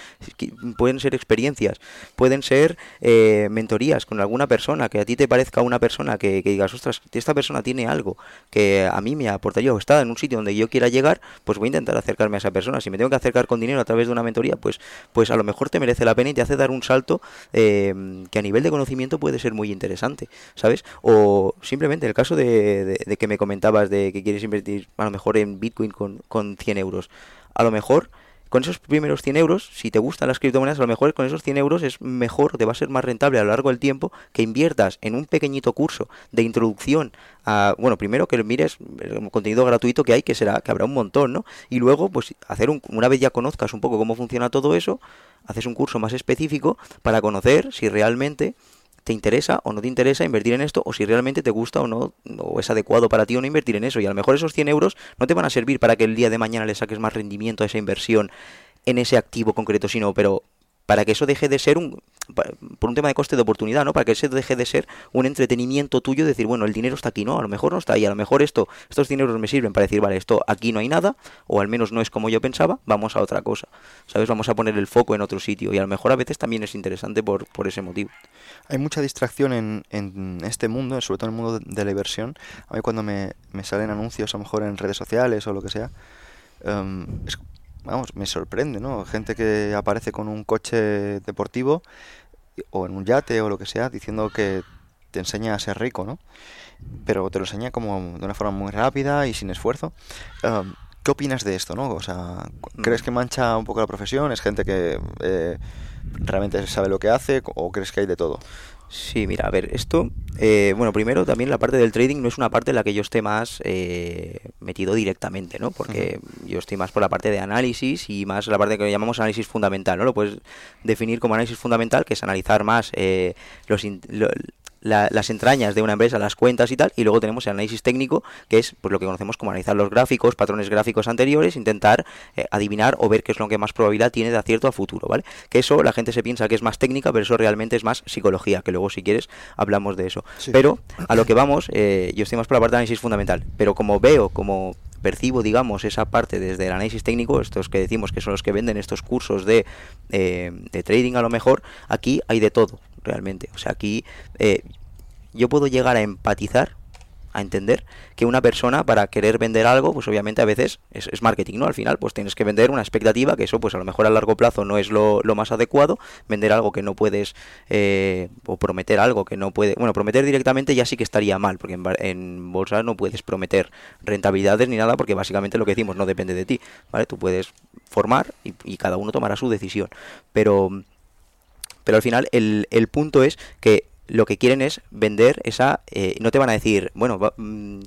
Pueden ser experiencias, pueden ser eh, mentorías con alguna persona, que a ti te parezca una persona que, que digas, ostras, esta persona tiene algo que a mí me aportaría o está en un sitio donde yo quiera llegar, pues voy a intentar acercarme a esa persona. Si me tengo que acercar con dinero a través de una mentoría, pues, pues a lo mejor te merece la pena y te hace dar un salto eh, que a nivel de conocimiento puede ser muy interesante, ¿sabes? O simplemente el caso de, que me comentabas de que quieres invertir a lo mejor en Bitcoin con, con 100 euros. A lo mejor con esos primeros 100 euros, si te gustan las criptomonedas, a lo mejor con esos 100 euros es mejor, te va a ser más rentable a lo largo del tiempo que inviertas en un pequeñito curso de introducción a, bueno, primero que mires el contenido gratuito que hay, que será, que habrá un montón, ¿no? Y luego, pues, hacer un, una vez ya conozcas un poco cómo funciona todo eso, haces un curso más específico para conocer si realmente te interesa o no te interesa invertir en esto o si realmente te gusta o no o es adecuado para ti o no invertir en eso. Y a lo mejor esos 100 euros no te van a servir para que el día de mañana le saques más rendimiento a esa inversión en ese activo concreto sino pero para que eso deje de ser un por un tema de coste de oportunidad, ¿no? Para que eso deje de ser un entretenimiento tuyo, decir, bueno, el dinero está aquí, no, a lo mejor no está ahí, a lo mejor esto, estos dineros me sirven para decir, vale, esto aquí no hay nada, o al menos no es como yo pensaba, vamos a otra cosa, ¿sabes? Vamos a poner el foco en otro sitio, y a lo mejor a veces también es interesante por, por ese motivo. Hay mucha distracción en, en este mundo, sobre todo en el mundo de la inversión. A mí cuando me, me salen anuncios, a lo mejor en redes sociales o lo que sea, em, vamos, me sorprende, ¿no? Gente que aparece con un coche deportivo o en un yate o lo que sea, diciendo que te enseña a ser rico, ¿no? Pero te lo enseña como de una forma muy rápida y sin esfuerzo. Em, ¿Qué opinas de esto, no? O sea, ¿crees que mancha un poco la profesión? ¿Es gente que eh, realmente sabe lo que hace o crees que hay de todo? Sí, mira, a ver, esto, eh, bueno, primero también la parte del trading no es una parte en la que yo esté más eh, metido directamente, ¿no? Porque yo estoy más por la parte de análisis y más la parte que llamamos análisis fundamental, ¿no? Lo puedes definir como análisis fundamental, que es analizar más eh, los, in- lo- la- las entrañas de una empresa, las cuentas y tal, y luego tenemos el análisis técnico, que es pues lo que conocemos como analizar los gráficos, patrones gráficos anteriores, intentar eh, adivinar o ver qué es lo que más probabilidad tiene de acierto a futuro, ¿vale? Que eso la gente se piensa que es más técnica, pero eso realmente es más psicología, que luego si quieres hablamos de eso. Sí. Pero a lo que vamos, eh, yo estoy más por la parte de análisis fundamental, pero como veo, como percibo, digamos, esa parte desde el análisis técnico, estos que decimos que son los que venden estos cursos de, eh, de trading a lo mejor, aquí hay de todo, realmente. O sea, aquí eh, yo puedo llegar a empatizar, a entender que una persona para querer vender algo, pues obviamente a veces es, marketing, ¿no? Al final, pues tienes que vender una expectativa, que eso pues a lo mejor a largo plazo no es lo, lo más adecuado, vender algo que no puedes, eh, o prometer algo que no puede, bueno, prometer directamente ya sí que estaría mal, porque en, en bolsa no puedes prometer rentabilidades ni nada, porque básicamente lo que decimos no depende de ti, ¿vale? Tú puedes formar y, y cada uno tomará su decisión, pero pero al final el, el punto es que lo que quieren es vender esa... eh, no te van a decir, bueno, va- mm,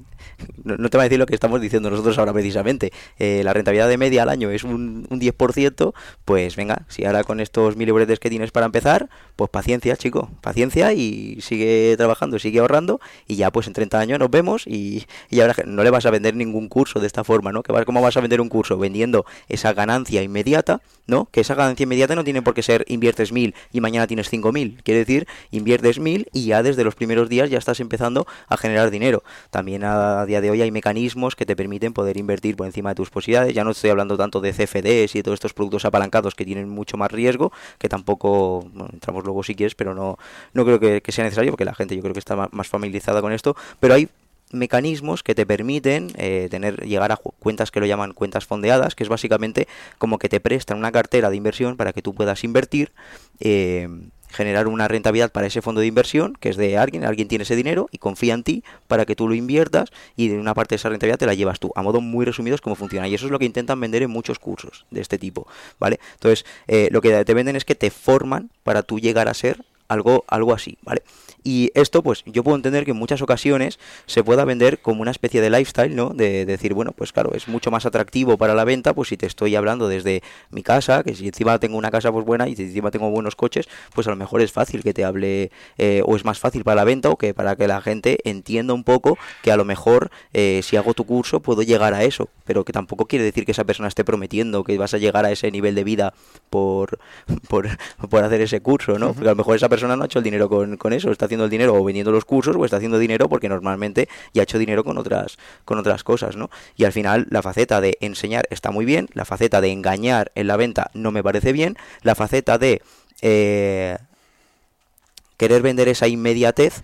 no, te van a decir lo que estamos diciendo nosotros ahora precisamente. eh, la rentabilidad de media al año es un, un 10%, pues venga, si ahora con estos mil euros que tienes para empezar, pues paciencia, chico, paciencia y sigue trabajando, sigue ahorrando y ya pues en 30 años nos vemos y, y ahora no le vas a vender ningún curso de esta forma, ¿no? Que ¿Cómo vas a vender un curso? Vendiendo esa ganancia inmediata, ¿no? Que esa ganancia inmediata no tiene por qué ser inviertes mil y mañana tienes cinco mil. Quiere decir, inviertes mil y ya desde los primeros días ya estás empezando a generar dinero. También a día de hoy hay mecanismos que te permiten poder invertir por encima de tus posibilidades. Ya no estoy hablando tanto de CFDs y de todos estos productos apalancados que tienen mucho más riesgo, que tampoco, bueno, entramos luego si quieres, pero no, no creo que, que sea necesario porque la gente yo creo que está más familiarizada con esto. Pero hay mecanismos que te permiten eh, tener llegar a cuentas que lo llaman cuentas fondeadas, que es básicamente como que te prestan una cartera de inversión para que tú puedas invertir, eh, generar una rentabilidad para ese fondo de inversión, que es de alguien, alguien tiene ese dinero y confía en ti para que tú lo inviertas y de una parte de esa rentabilidad te la llevas tú. A modo muy resumido es cómo funciona y eso es lo que intentan vender en muchos cursos de este tipo, ¿vale? Entonces, eh, lo que te venden es que te forman para tú llegar a ser algo, algo así, ¿vale? Y esto, pues, yo puedo entender que en muchas ocasiones se pueda vender como una especie de lifestyle, ¿no? De, decir, bueno, pues claro, es mucho más atractivo para la venta, pues si te estoy hablando desde mi casa, que si encima tengo una casa pues buena y si encima tengo buenos coches, pues a lo mejor es fácil que te hable, eh, o es más fácil para la venta, o que para que la gente entienda un poco que a lo mejor eh, si hago tu curso puedo llegar a eso, pero que tampoco quiere decir que esa persona esté prometiendo que vas a llegar a ese nivel de vida por, por, por hacer ese curso, ¿no? Porque a lo mejor esa persona persona no ha hecho el dinero con, con eso, está haciendo el dinero o vendiendo los cursos o está haciendo dinero porque normalmente ya ha hecho dinero con otras, con otras cosas, ¿no? Y al final la faceta de enseñar está muy bien, la faceta de engañar en la venta no me parece bien, la faceta de eh, querer vender esa inmediatez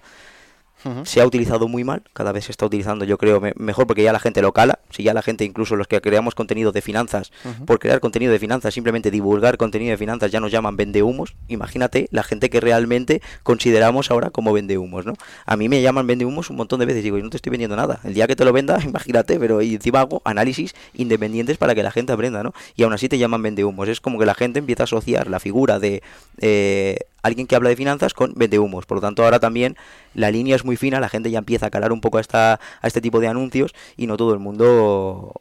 se ha utilizado muy mal, cada vez se está utilizando yo creo mejor porque ya la gente lo cala, si ya la gente incluso los que creamos contenido de finanzas, por crear contenido de finanzas, simplemente divulgar contenido de finanzas ya nos llaman vendehumos, imagínate la gente que realmente consideramos ahora como vendehumos, ¿no? A mí me llaman vendehumos un montón de veces, digo, yo no te estoy vendiendo nada, el día que te lo venda, imagínate, pero encima hago análisis independientes para que la gente aprenda, ¿no? Y aún así te llaman vendehumos, es como que la gente empieza a asociar la figura de... Eh, alguien que habla de finanzas con vendehumos. Por lo tanto, ahora también la línea es muy fina, la gente ya empieza a calar un poco a, esta, a este tipo de anuncios y no todo el mundo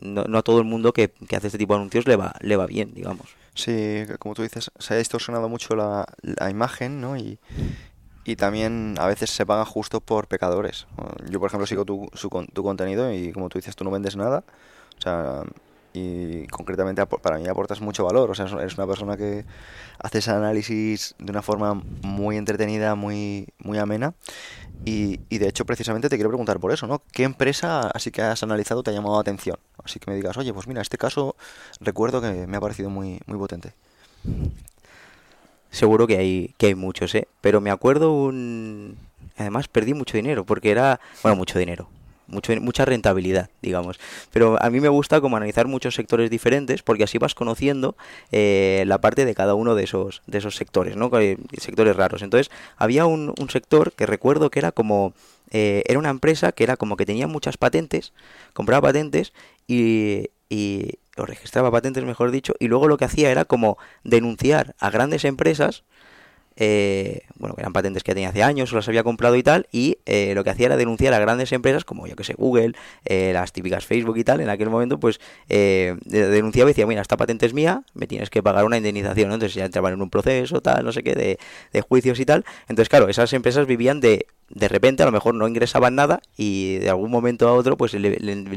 no, a todo el mundo que, hace este tipo de anuncios le va, le va bien, digamos. Sí, como tú dices, se ha distorsionado mucho la, imagen, ¿no? Y, también a veces se paga justo por pecadores. Yo, por ejemplo, sigo tu, tu contenido y como tú dices, tú no vendes nada. O sea, y concretamente para mí aportas mucho valor. O sea, eres una persona que haces análisis de una forma muy entretenida, muy, muy amena. Y, y, de hecho, precisamente te quiero preguntar por eso, ¿no? ¿Qué empresa así que has analizado te ha llamado la atención? Así que me digas, oye, pues mira, este caso recuerdo que me ha parecido muy, muy potente. Seguro que hay, que hay muchos, ¿eh? Pero me acuerdo un... Además perdí mucho dinero, porque era... Bueno, mucho dinero mucho, mucha rentabilidad, digamos. Pero a mí me gusta como analizar muchos sectores diferentes porque así vas conociendo eh, la parte de cada uno de esos, de esos sectores, ¿no? Sectores raros. Entonces, había un, sector que recuerdo que era como... Eh, era una empresa que era como que tenía muchas patentes, compraba patentes y, y o registraba patentes, mejor dicho, y luego lo que hacía era como denunciar a grandes empresas eh, bueno, eran patentes que tenía hace años, o las había comprado y tal, y eh, lo que hacía era denunciar a grandes empresas como, yo que sé, Google, eh, las típicas Facebook y tal, en aquel momento, pues denunciaba y decía, mira, esta patente es mía, me tienes que pagar una indemnización, Entonces ya entraban en un proceso, tal, no sé qué, de, juicios y tal. Entonces, claro, esas empresas vivían de de repente a lo mejor no ingresaban nada y de algún momento a otro pues le,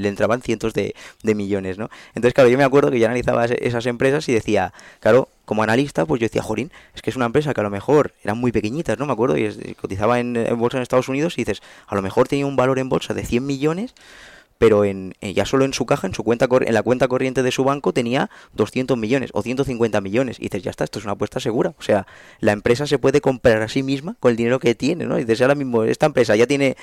entraban cientos de, de, millones, ¿no? Entonces, claro, yo me acuerdo que yo analizaba esas empresas y decía, claro, como analista, pues yo decía, jorín, es que es una empresa que a lo mejor eran muy pequeñitas, ¿no? Me acuerdo, y cotizaba en, bolsa en Estados Unidos y dices, a lo mejor tenía un valor en bolsa de 100 millones pero en, eh, ya solo en su caja, en su cuenta en la cuenta corriente de su banco tenía 200 millones o 150 millones. Y dices, ya está, esto es una apuesta segura. O sea, la empresa se puede comprar a sí misma con el dinero que tiene, ¿no? Y dices, ahora mismo, esta empresa ya tiene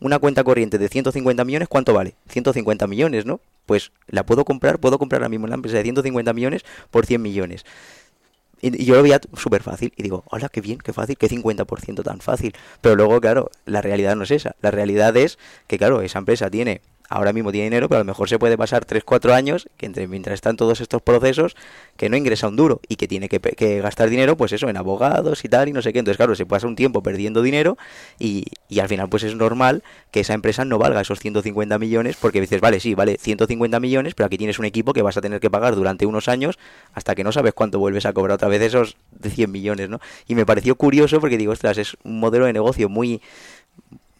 una cuenta corriente de 150 millones, ¿cuánto vale? 150 millones, ¿no? Pues la puedo comprar, puedo comprar ahora mismo la empresa de 150 millones por 100 millones. Y, yo lo veía súper fácil y digo, hola, qué bien, qué fácil, qué 50% tan fácil. Pero luego, claro, la realidad no es esa. La realidad es que, claro, esa empresa tiene ahora mismo tiene dinero, pero a lo mejor se puede pasar 3-4 años, que entre, mientras están todos estos procesos, que no ingresa un duro y que tiene que, gastar dinero, pues eso, en abogados y tal, y no sé qué. Entonces, claro, se pasa un tiempo perdiendo dinero y, y al final, pues es normal que esa empresa no valga esos 150 millones, porque dices, vale, sí, vale 150 millones, pero aquí tienes un equipo que vas a tener que pagar durante unos años hasta que no sabes cuánto vuelves a cobrar otra vez esos de 100 millones, ¿no? Y me pareció curioso porque digo, ostras, es un modelo de negocio muy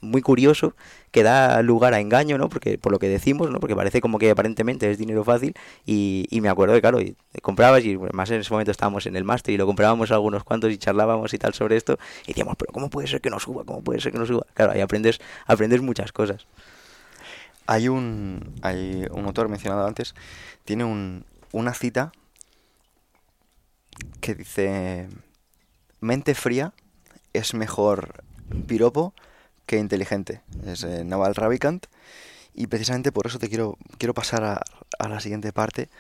muy curioso que da lugar a engaño, ¿no? Porque por lo que decimos, ¿no? Porque parece como que aparentemente es dinero fácil y, y me acuerdo de, claro, y comprabas y más en ese momento estábamos en el máster y lo comprábamos algunos cuantos y charlábamos y tal sobre esto y decíamos, pero ¿cómo puede ser que no suba? ¿Cómo puede ser que no suba? Claro, ahí aprendes, aprendes muchas cosas. Hay un, hay un autor mencionado antes, tiene un, una cita que dice, mente fría es mejor piropo que inteligente. Es eh, Naval Ravikant. Y precisamente por eso te quiero, quiero pasar a, la siguiente parte.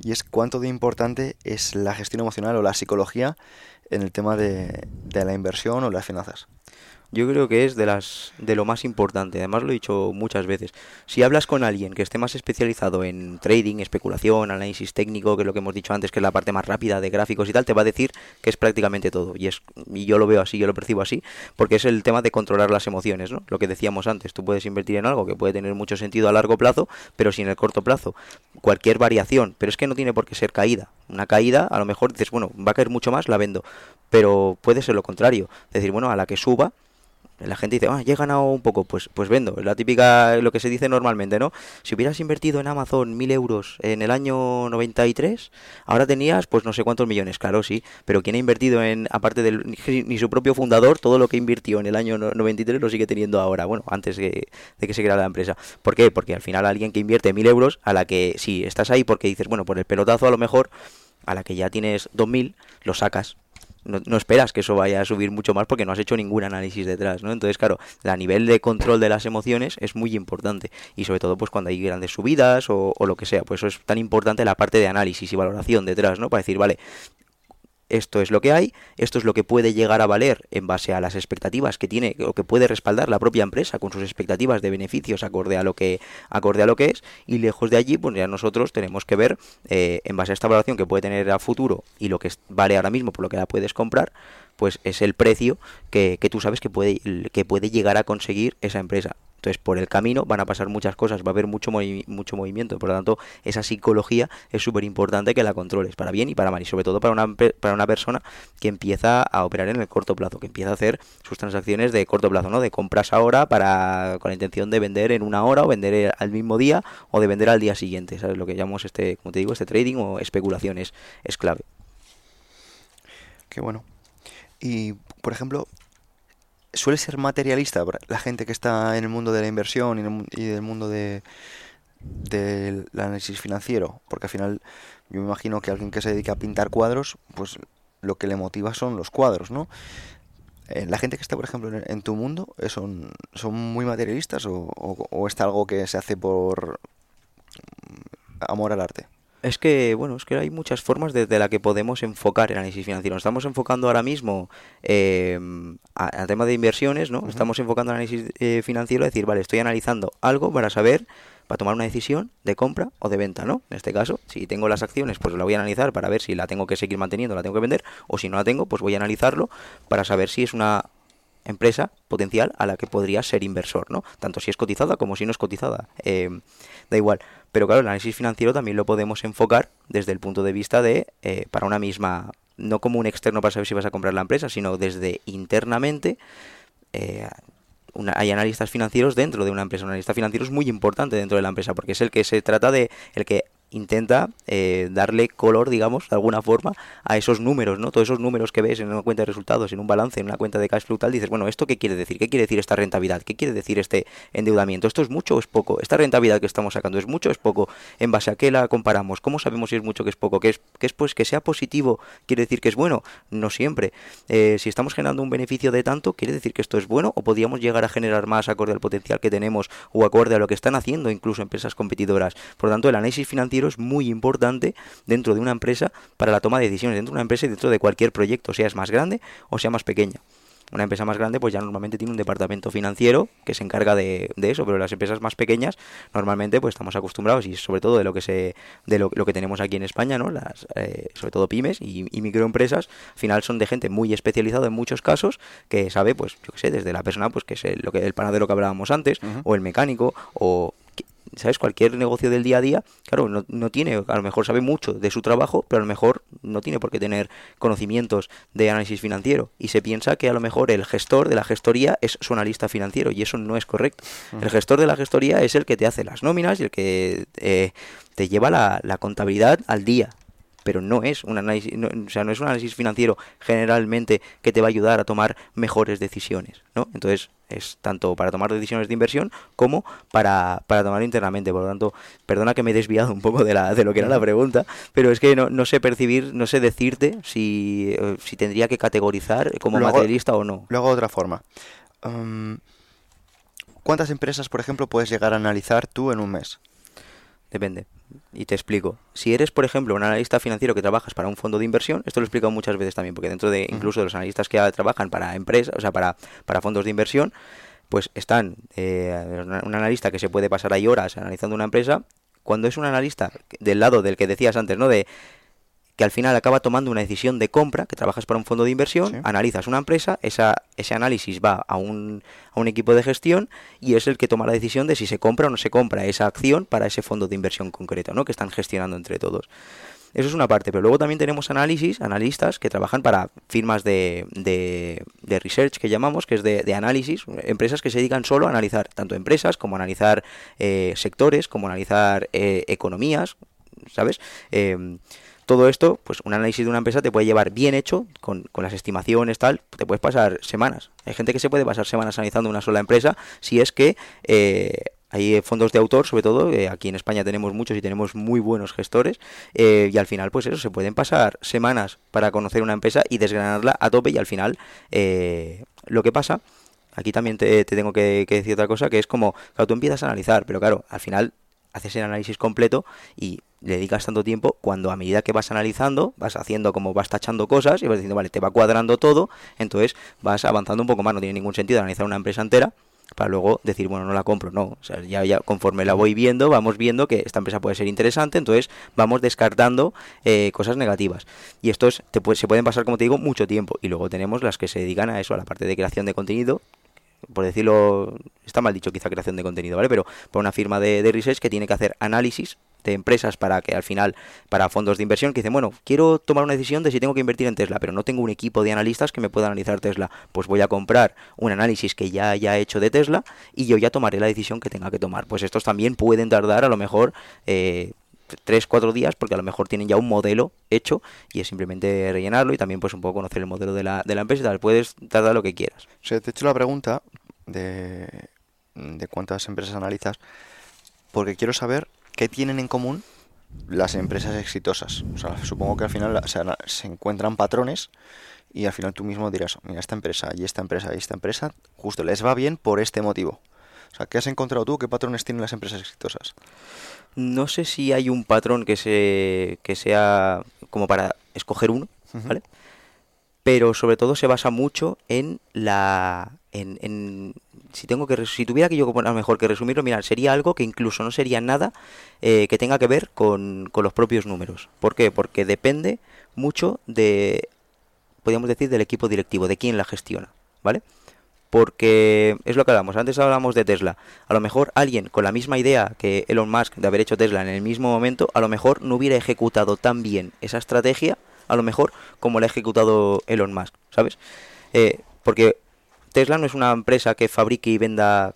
Y es cuánto de importante es la gestión emocional o la psicología en el tema de la inversión o las finanzas yo creo que es de las de lo más importante. Además lo he dicho muchas veces. Si hablas con alguien que esté más especializado en trading, especulación, análisis técnico, que es lo que hemos dicho antes, que es la parte más rápida de gráficos y tal, te va a decir que es prácticamente todo. Y es y yo lo veo así, yo lo percibo así, porque es el tema de controlar las emociones, ¿no? Lo que decíamos antes, tú puedes invertir en algo que puede tener mucho sentido a largo plazo, pero si en el corto plazo cualquier variación, pero es que no tiene por qué ser caída. Una caída, a lo mejor dices, bueno, va a caer mucho más, la vendo, pero puede ser lo contrario, decir, bueno, a la que suba la gente dice, ah, ya he ganado un poco, pues, pues vendo. La típica, lo que se dice normalmente, ¿no? Si hubieras invertido en Amazon mil euros en el año 93, ahora tenías, pues no sé cuántos millones, claro, sí. Pero quien ha invertido en, aparte del, ni su propio fundador, todo lo que invirtió en el año 93 lo sigue teniendo ahora, bueno, antes de, de que se creara la empresa. ¿Por qué? Porque al final alguien que invierte mil euros, a la que, si estás ahí porque dices, bueno, por el pelotazo a lo mejor, a la que ya tienes dos mil, lo sacas no, esperas que eso vaya a subir mucho más porque no has hecho ningún análisis detrás, ¿no? Entonces, claro, a nivel de control de las emociones es muy importante y sobre todo pues cuando hay grandes subidas o, o lo que sea, pues eso es tan importante la parte de análisis y valoración detrás, ¿no? Para decir, vale, esto es lo que hay, esto es lo que puede llegar a valer en base a las expectativas que tiene o que puede respaldar la propia empresa con sus expectativas de beneficios acorde a lo que acorde a lo que es y lejos de allí pues ya nosotros tenemos que ver eh, en base a esta valoración que puede tener a futuro y lo que vale ahora mismo por lo que la puedes comprar pues es el precio que, que tú sabes que puede que puede llegar a conseguir esa empresa entonces, por el camino van a pasar muchas cosas, va a haber mucho, mucho movimiento. Por lo tanto, esa psicología es súper importante que la controles, para bien y para mal. Y sobre todo para una, para una persona que empieza a operar en el corto plazo, que empieza a hacer sus transacciones de corto plazo, ¿no? De compras ahora para, con la intención de vender en una hora o vender al mismo día o de vender al día siguiente. ¿Sabes? Lo que llamamos este, como te digo, este trading o especulaciones es clave. Qué bueno. Y, por ejemplo, suele ser materialista la gente que está en el mundo de la inversión y, del mundo de del análisis financiero, porque al final yo me imagino que alguien que se dedica a pintar cuadros, pues lo que le motiva son los cuadros, ¿no? Eh, la gente que está, por ejemplo, en, tu mundo, eh, ¿son, son muy materialistas o, o está algo que se hace por amor al arte? Es que, bueno, es que hay muchas formas desde la que podemos enfocar el análisis financiero. estamos enfocando ahora mismo eh, al tema de inversiones, ¿no? Estamos enfocando el análisis eh, financiero a decir, vale, estoy analizando algo para saber, para tomar una decisión de compra o de venta, ¿no? En este caso, si tengo las acciones, pues la voy a analizar para ver si la tengo que seguir manteniendo, la tengo que vender, o si no la tengo, pues voy a analizarlo para saber si es una empresa potencial a la que podría ser inversor, ¿no? Tanto si es cotizada como si no es cotizada. Eh, da igual. Pero claro, el análisis financiero también lo podemos enfocar desde el punto de vista de, eh, para una misma, no como un externo para saber si vas a comprar la empresa, sino desde internamente. Eh, hay analistas financieros dentro de una empresa. Un analista financiero es muy importante dentro de la empresa porque es el que se trata de el que intenta eh, darle color, digamos, de alguna forma, a esos números, ¿no? Todos esos números que ves en una cuenta de resultados, en un balance, en una cuenta de cash flow tal, dices, bueno, ¿esto qué quiere decir? ¿Qué quiere decir esta rentabilidad? ¿Qué quiere decir este endeudamiento? ¿Esto es mucho o es poco? ¿Esta rentabilidad que estamos sacando es mucho o es poco? ¿En base a qué la comparamos? ¿Cómo sabemos si es mucho o que es poco? ¿Que es, pues que sea positivo quiere decir que es bueno? No siempre. Eh, si estamos generando un beneficio de tanto, ¿quiere decir que esto es bueno? ¿O podríamos llegar a generar más acorde al potencial que tenemos o acorde a lo que están haciendo incluso empresas competidoras? Por lo tanto, el análisis financiero es muy importante dentro de una empresa para la toma de decisiones, dentro de una empresa y dentro de cualquier proyecto, sea es más grande o sea más pequeña. Una empresa más grande pues ya normalmente tiene un departamento financiero que se encarga de, eso, pero las empresas más pequeñas normalmente pues estamos acostumbrados y sobre todo de lo que se de lo, que tenemos aquí en España, ¿no? Las eh, sobre todo pymes y, microempresas, al final son de gente muy especializada en muchos casos que sabe pues yo qué sé, desde la persona pues que es el, lo que el panadero que hablábamos antes o el mecánico o ¿sabes? Cualquier negocio del día a día, claro, no, no, tiene, a lo mejor sabe mucho de su trabajo, pero a lo mejor no tiene por qué tener conocimientos de análisis financiero. Y se piensa que a lo mejor el gestor de la gestoría es su analista financiero, y eso no es correcto. El gestor de la gestoría es el que te hace las nóminas y el que eh, te lleva la, la contabilidad al día, pero no es un análisis, o sea, no es un análisis financiero generalmente que te va a ayudar a tomar mejores decisiones, ¿no? Entonces, es tanto para tomar decisiones de inversión como para, para tomar internamente. Por lo tanto, perdona que me he desviado un poco de, la, de lo que era la pregunta, pero es que no, no sé percibir, no sé decirte si, eh, si tendría que categorizar como materialista o no. Luego, otra forma. ¿Cuántas empresas, por ejemplo, puedes llegar a analizar tú en un mes? Depende. Y te explico. Si eres, por ejemplo, un analista financiero que trabajas para un fondo de inversión, esto lo he explicado muchas veces también, porque dentro de incluso de los analistas que trabajan para empresas, o sea, para, para fondos de inversión, pues están eh, un analista que se puede pasar ahí horas analizando una empresa. Cuando es un analista del lado del que decías antes, ¿no? De que al final acaba tomando una decisión de compra, que trabajas para un fondo de inversión, analizas una empresa, esa, ese análisis va a un, a un equipo de gestión y es el que toma la decisión de si se compra o no se compra esa acción para ese fondo de inversión concreto, ¿no? que están gestionando entre todos. Eso es una parte, pero luego también tenemos análisis, analistas que trabajan para firmas de, de, research que llamamos, que es de, análisis, empresas que se dedican solo a analizar tanto empresas como a analizar eh, sectores, como a analizar eh, economías, ¿sabes? Em, todo esto, pues un análisis de una empresa te puede llevar bien hecho, con, con, las estimaciones, tal, te puedes pasar semanas. Hay gente que se puede pasar semanas analizando una sola empresa si es que eh, hay fondos de autor, sobre todo, eh, aquí en España tenemos muchos y tenemos muy buenos gestores, eh, y al final, pues eso, se pueden pasar semanas para conocer una empresa y desgranarla a tope, y al final, lo que pasa, aquí también te, tengo que, que, decir otra cosa, que es como, claro, tú empiezas a analizar, pero claro, al final haces el análisis completo y le dedicas tanto tiempo cuando a medida que vas analizando, vas haciendo como vas tachando cosas y vas diciendo, vale, te va cuadrando todo, entonces vas avanzando un poco más, no tiene ningún sentido analizar una empresa entera para luego decir, bueno, no la compro, no, o sea, ya, conforme la voy viendo, vamos viendo que esta empresa puede ser interesante, entonces vamos descartando eh, cosas negativas. Y estos te, se pueden pasar, como te digo, mucho tiempo. Y luego tenemos las que se dedican a eso, a la parte de creación de contenido, por decirlo, está mal dicho quizá creación de contenido, ¿vale? Pero para una firma de, de research que tiene que hacer análisis de empresas para que al final, para fondos de inversión que dicen, bueno, quiero tomar una decisión de si tengo que invertir en Tesla, pero no tengo un equipo de analistas que me pueda analizar Tesla, pues voy a comprar un análisis que ya haya hecho de Tesla y yo ya tomaré la decisión que tenga que tomar. Pues estos también pueden tardar a lo mejor eh, tres, cuatro días, porque a lo mejor tienen ya un modelo hecho y es simplemente rellenarlo y también pues un poco conocer el modelo de la, de la empresa y tal. Puedes tardar lo que quieras. Te he hecho la pregunta de, de cuántas empresas analizas, porque quiero saber qué tienen en común las empresas exitosas. O sea, supongo que al final se encuentran patrones y al final tú mismo dirás, mira, esta empresa y esta empresa y esta empresa, justo les va bien por este motivo. O sea, ¿qué has encontrado tú? ¿Qué patrones tienen las empresas exitosas? No sé si hay un patrón que, se, que sea como para escoger uno, ¿vale? Pero sobre todo se basa mucho en la... En, si tengo que si tuviera que yo mejor que resumirlo, mira, sería algo que incluso no sería nada eh, que tenga que ver con, con los propios números. ¿Por qué? Porque depende mucho de, podríamos decir, del equipo directivo, de quién la gestiona, ¿vale? porque es lo que hablamos, antes hablábamos de Tesla, a lo mejor alguien con la misma idea que Elon Musk de haber hecho Tesla en el mismo momento, a lo mejor no hubiera ejecutado tan bien esa estrategia, a lo mejor como la ha ejecutado Elon Musk, ¿sabes? Eh, porque Tesla no es una empresa que fabrique y venda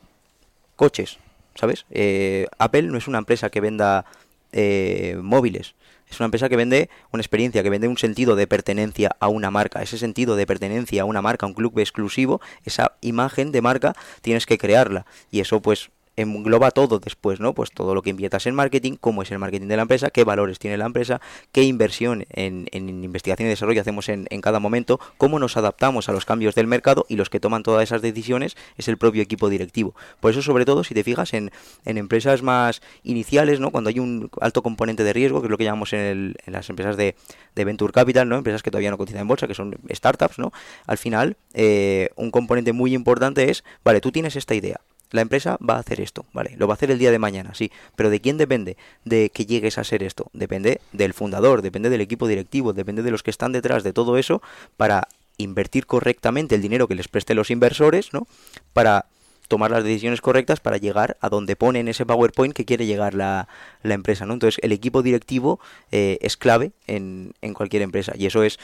coches, ¿sabes? Eh, Apple no es una empresa que venda eh, móviles, es una empresa que vende una experiencia, que vende un sentido de pertenencia a una marca. Ese sentido de pertenencia a una marca, a un club exclusivo, esa imagen de marca, tienes que crearla. Y eso pues engloba todo después, ¿no? Pues todo lo que inviertas en marketing, cómo es el marketing de la empresa, qué valores tiene la empresa, qué inversión en, investigación y desarrollo hacemos en, cada momento, cómo nos adaptamos a los cambios del mercado y los que toman todas esas decisiones es el propio equipo directivo. Por eso, sobre todo, si te fijas en, empresas más iniciales, ¿no? Cuando hay un alto componente de riesgo, que es lo que llamamos en, las empresas de, Venture Capital, ¿no? Empresas que todavía no cotizan en bolsa, que son startups, ¿no? Al final, eh, un componente muy importante es, vale, tú tienes esta idea, la empresa va a hacer esto, ¿vale? Lo va a hacer el día de mañana, sí. Pero ¿de quién depende de que llegues a ser esto? Depende del fundador, depende del equipo directivo, depende de los que están detrás de todo eso para invertir correctamente el dinero que les preste los inversores, ¿no? Para tomar las decisiones correctas para llegar a donde pone en ese PowerPoint que quiere llegar la, la empresa, ¿no? Entonces el equipo directivo eh, es clave en, en cualquier empresa y eso es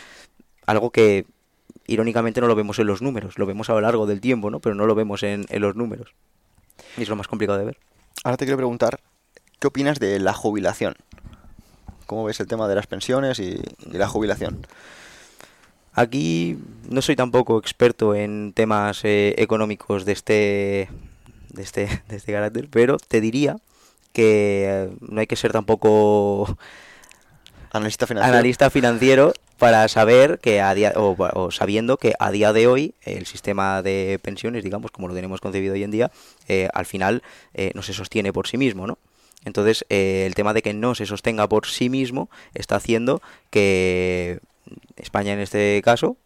algo que irónicamente no lo vemos en los números, lo vemos a lo largo del tiempo, ¿no? Pero no lo vemos en, en los números. Y es lo más complicado de ver. Ahora te quiero preguntar, ¿qué opinas de la jubilación? ¿Cómo ves el tema de las pensiones y, la jubilación? Aquí no soy tampoco experto en temas eh, económicos de este, de este, de este carácter, pero te diría que eh, no hay que ser tampoco analista financiero, analista financiero para saber que a día, o, sabiendo que a día de hoy el sistema de pensiones, digamos, como lo tenemos concebido hoy en día, eh, al final eh, no se sostiene por sí mismo, ¿no? Entonces, eh, el tema de que no se sostenga por sí mismo está haciendo que España, en este caso,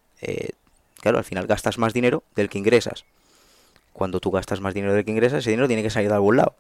claro, al final gastas más dinero del que ingresas. Cuando tú gastas más dinero del que ingresas, ese dinero tiene que salir de algún lado.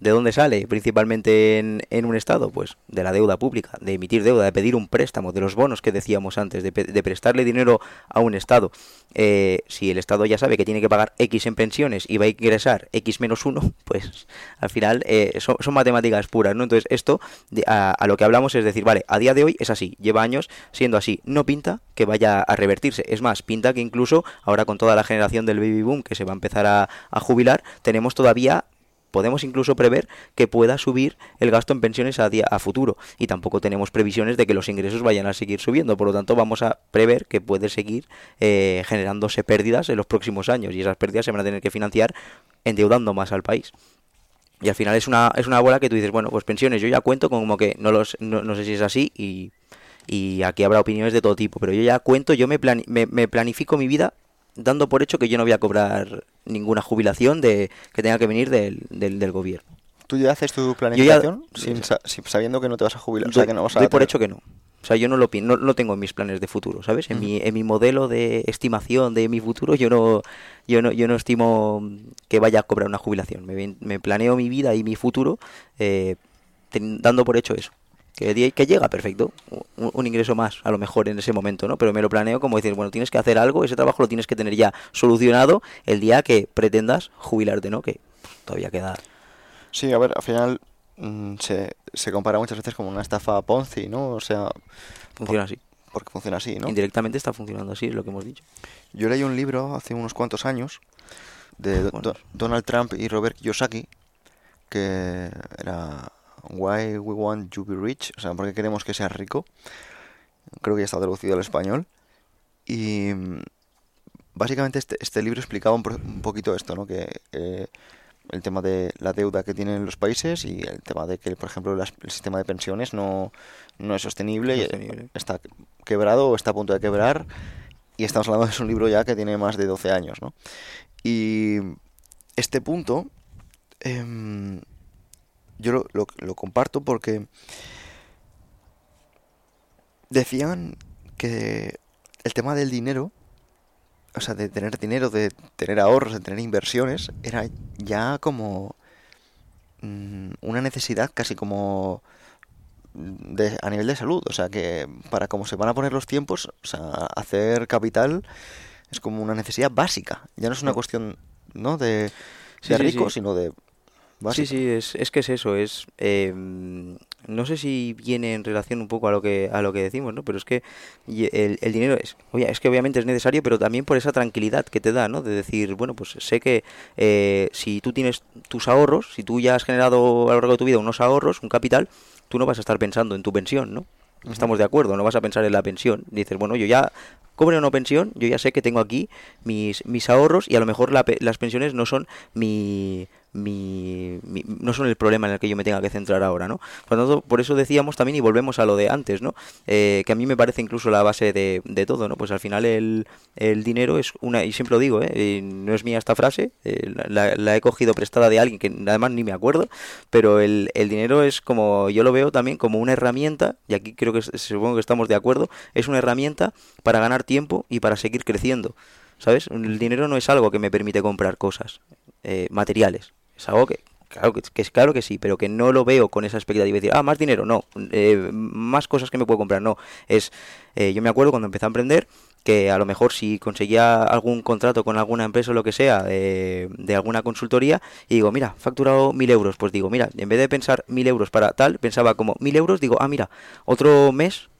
¿De dónde sale? Principalmente en, en, un Estado, pues de la deuda pública, de emitir deuda, de pedir un préstamo, de los bonos que decíamos antes, de, de prestarle dinero a un Estado. Eh, si el Estado ya sabe que tiene que pagar X en pensiones y va a ingresar X menos 1, pues al final eh, son, matemáticas puras, ¿no? Entonces esto a, a, lo que hablamos es decir, vale, a día de hoy es así, lleva años siendo así, no pinta que vaya a revertirse, es más, pinta que incluso ahora con toda la generación del baby boom que se va a empezar a, a jubilar, tenemos todavía podemos incluso prever que pueda subir el gasto en pensiones a, día, a futuro y tampoco tenemos previsiones de que los ingresos vayan a seguir subiendo. Por lo tanto vamos a prever que puede seguir eh, generándose pérdidas en los próximos años y esas pérdidas se van a tener que financiar endeudando más al país. Y al final es una es una bola que tú dices bueno pues pensiones yo ya cuento como que no los no, sé si es así y y aquí habrá opiniones de todo tipo pero yo ya cuento yo me, plan, me planifico mi vida dando por hecho que yo no voy a cobrar ninguna jubilación de que tenga que venir del, del, del gobierno. ¿Tú ya haces tu planificación ya, sin, sabiendo que no te vas a jubilar? Doy, o sea, que no vas a doy por hecho que no. O sea, yo no lo no, no tengo en mis planes de futuro, ¿sabes? En, mi, en mi modelo de estimación de mi futuro, yo no, yo no, yo no estimo que vaya a cobrar una jubilación. Me, me planeo mi vida y mi futuro eh, ten, dando por hecho eso. Que, que, llega, perfecto, un, un, ingreso más a lo mejor en ese momento, ¿no? Pero me lo planeo como decir, bueno, tienes que hacer algo, ese trabajo lo tienes que tener ya solucionado el día que pretendas jubilarte, ¿no? Que todavía queda... Sí, a ver, al final mmm, se, se, compara muchas veces como una estafa Ponzi, ¿no? O sea... Funciona por, así. Porque funciona así, ¿no? Indirectamente está funcionando así, es lo que hemos dicho. Yo leí un libro hace unos cuantos años de do, Donald Trump y Robert Kiyosaki, que era Why We Want You Be Rich, o sea, porque queremos que seas rico. Creo que ya está traducido al español. Y mm, básicamente este, este libro explicaba un, un, poquito esto, ¿no? Que eh, el tema de la deuda que tienen los países y el tema de que, por ejemplo, las, el sistema de pensiones no, no es sostenible, no y sostenible. está quebrado o está a punto de quebrar. Y estamos hablando de un libro ya que tiene más de 12 años, ¿no? Y este punto... Eh, yo lo, lo, lo, comparto porque decían que el tema del dinero, o sea, de tener dinero, de tener ahorros, de tener inversiones, era ya como mmm, una necesidad casi como de, a nivel de salud. O sea, que para cómo se van a poner los tiempos, o sea, hacer capital es como una necesidad básica. Ya no es una cuestión, ¿no? De, de sí, rico, sí, sí. sino de Sí, sí, es, es que es eso, es eh, no sé si viene en relación un poco a lo que a lo que decimos, ¿no? Pero es que el, el, dinero es, oye, es que obviamente es necesario, pero también por esa tranquilidad que te da, ¿no? De decir, bueno, pues sé que eh, si tú tienes tus ahorros, si tú ya has generado a lo largo de tu vida unos ahorros, un capital, tú no vas a estar pensando en tu pensión, ¿no? Estamos de acuerdo, no vas a pensar en la pensión. Dices, bueno, yo ya cobre una pensión, yo ya sé que tengo aquí mis, mis ahorros y a lo mejor la, las pensiones no son mi, mi, mi, no son el problema en el que yo me tenga que centrar ahora, ¿no? Por tanto, por eso decíamos también y volvemos a lo de antes, ¿no? Eh, que a mí me parece incluso la base de, de, todo, ¿no? Pues al final el, el dinero es una, y siempre lo digo, ¿eh? no es mía esta frase, eh, la, la, he cogido prestada de alguien que además ni me acuerdo, pero el, el, dinero es como, yo lo veo también como una herramienta, y aquí creo que supongo que estamos de acuerdo, es una herramienta para ganar tiempo y para seguir creciendo. ¿Sabes? El dinero no es algo que me permite comprar cosas eh, materiales. Es algo que, claro que, claro que sí, pero que no lo veo con esa expectativa de decir, ah, más dinero, no, eh, más cosas que me puedo comprar, no. Es, eh, yo me acuerdo cuando empecé a emprender que a lo mejor si conseguía algún contrato con alguna empresa o lo que sea de, de alguna consultoría y digo, mira, facturado mil euros, pues digo, mira, en vez de pensar mil euros para tal, pensaba como mil euros, digo, ah, mira, otro mes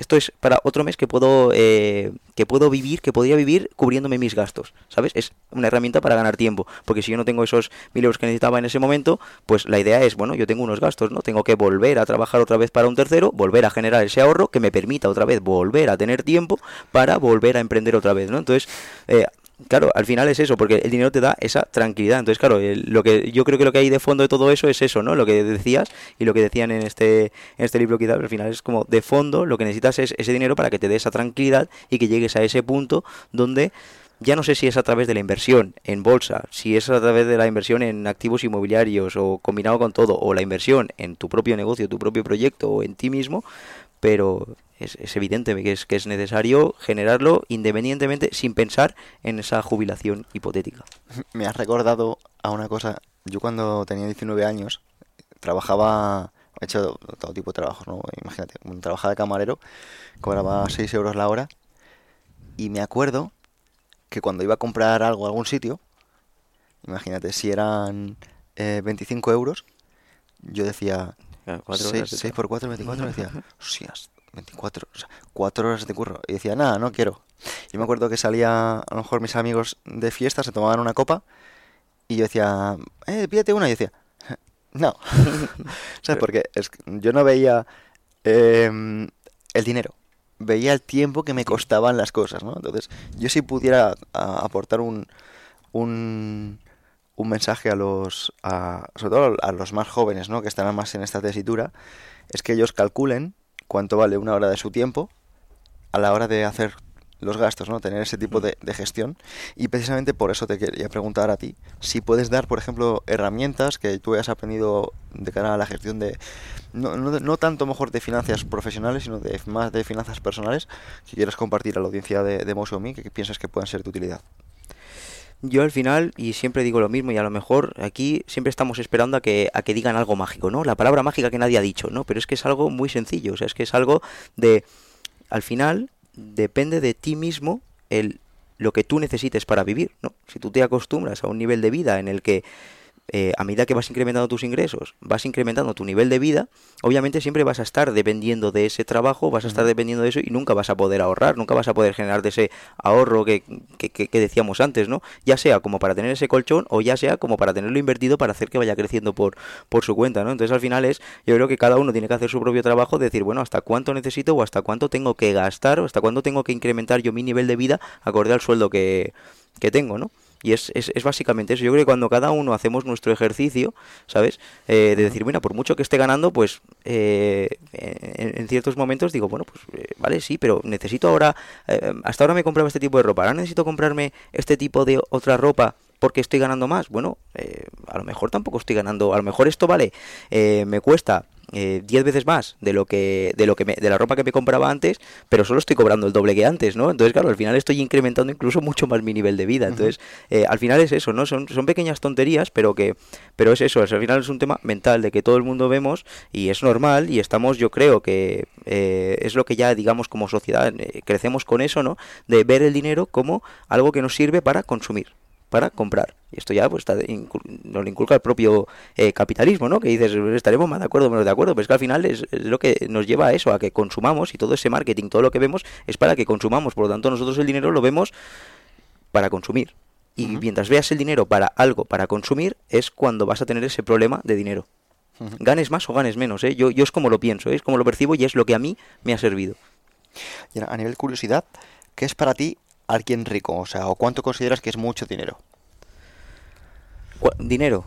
esto es para otro mes que puedo eh, que puedo vivir, que podría vivir cubriéndome mis gastos, ¿sabes? Es una herramienta para ganar tiempo, porque si yo no tengo esos mil euros que necesitaba en ese momento, pues la idea es, bueno, yo tengo unos gastos, ¿no? Tengo que volver a trabajar otra vez para un tercero, volver a generar ese ahorro que me permita otra vez volver a tener tiempo para volver a emprender otra vez, ¿no? Entonces, eh, claro, al final es eso, porque el dinero te da esa tranquilidad. Entonces, claro, lo que yo creo que lo que hay de fondo de todo eso es eso, ¿no? Lo que decías y lo que decían en este en este libro quizás, al final es como de fondo lo que necesitas es ese dinero para que te dé esa tranquilidad y que llegues a ese punto donde ya no sé si es a través de la inversión en bolsa, si es a través de la inversión en activos inmobiliarios o combinado con todo, o la inversión en tu propio negocio, tu propio proyecto o en ti mismo, pero es, es, evidente que es, que es necesario generarlo independientemente sin pensar en esa jubilación hipotética. Me has recordado a una cosa. Yo cuando tenía 19 años trabajaba, he hecho todo tipo de trabajos, ¿no? Imagínate, trabajaba de camarero, cobraba 6 euros la hora y me acuerdo que cuando iba a comprar algo a algún sitio, imagínate, si eran 25 euros, yo decía, 6, por 4, 24, decía, hostias, 24, o sea, 4 horas de curro. Y decía, nada, no quiero. Y me acuerdo que salía, a lo mejor mis amigos de fiesta se tomaban una copa y yo decía, eh, pídete una. Y decía, no. ¿Sabes? Porque es, yo no veía em, el dinero, veía el tiempo que me costaban las cosas, ¿no? Entonces, yo si pudiera aportar un, un, un mensaje a los, a, sobre todo a los más jóvenes, ¿no? Que están más en esta tesitura, es que ellos calculen cuánto vale una hora de su tiempo a la hora de hacer los gastos, ¿no? Tener ese tipo de, gestión. Y precisamente por eso te quería preguntar a ti si puedes dar, por ejemplo, herramientas que tú hayas aprendido de cara a la gestión de, no, no, tanto mejor de finanzas profesionales, sino de más de finanzas personales, que quieras compartir a la audiencia de, de Me, que, piensas que puedan ser de utilidad. Yo al final, y siempre digo lo mismo, y a lo mejor aquí siempre estamos esperando a que, a que digan algo mágico, ¿no? La palabra mágica que nadie ha dicho, ¿no? Pero es que es algo muy sencillo, o sea, es que es algo de, al final, depende de ti mismo el lo que tú necesites para vivir, ¿no? Si tú te acostumbras a un nivel de vida en el que eh, a medida que vas incrementando tus ingresos, vas incrementando tu nivel de vida, obviamente siempre vas a estar dependiendo de ese trabajo, vas a estar dependiendo de eso y nunca vas a poder ahorrar, nunca vas a poder generar de ese ahorro que, que, decíamos antes, ¿no? Ya sea como para tener ese colchón o ya sea como para tenerlo invertido para hacer que vaya creciendo por, por su cuenta, ¿no? Entonces al final es, yo creo que cada uno tiene que hacer su propio trabajo, decir, bueno, hasta cuánto necesito o hasta cuánto tengo que gastar o hasta cuánto tengo que incrementar yo mi nivel de vida acorde al sueldo que, que tengo, ¿no? Y es, es, es, básicamente eso. Yo creo que cuando cada uno hacemos nuestro ejercicio, ¿sabes? Eh, de decir, bueno, por mucho que esté ganando, pues eh, en, ciertos momentos digo, bueno, pues eh, vale, sí, pero necesito ahora, hasta ahora me compraba este tipo de ropa, ahora necesito comprarme este tipo de otra ropa porque estoy ganando más. Bueno, a lo mejor tampoco estoy ganando, a lo mejor esto vale, me cuesta 10 eh, veces más de lo que de lo que de la ropa que me compraba antes, pero solo estoy cobrando el doble que antes, ¿no? Entonces, claro, al final estoy incrementando incluso mucho más mi nivel de vida. Entonces, eh, al final es eso, ¿no? Son, son pequeñas tonterías, pero que pero es eso, al final es un tema mental de que todo el mundo vemos y es normal y estamos, yo creo que eh, es lo que ya digamos como sociedad crecemos con eso, ¿no? De ver el dinero como algo que nos sirve para consumir para comprar. Y esto ya pues está nos lo inculca el propio eh, capitalismo, ¿no? Que dices, estaremos más de acuerdo o menos de acuerdo, pero es que al final es, lo que nos lleva a eso, a que consumamos y todo ese marketing, todo lo que vemos es para que consumamos. Por lo tanto, nosotros el dinero lo vemos para consumir. Y mientras veas el dinero para algo, para consumir, es cuando vas a tener ese problema de dinero. Ganes más o ganes menos, ¿eh? Yo, yo es como lo pienso, ¿eh? es como lo percibo y es lo que a mí me ha servido. Y a nivel curiosidad, ¿qué es para ti alguien rico? O sea, ¿o cuánto consideras que es mucho dinero? ¿Dinero?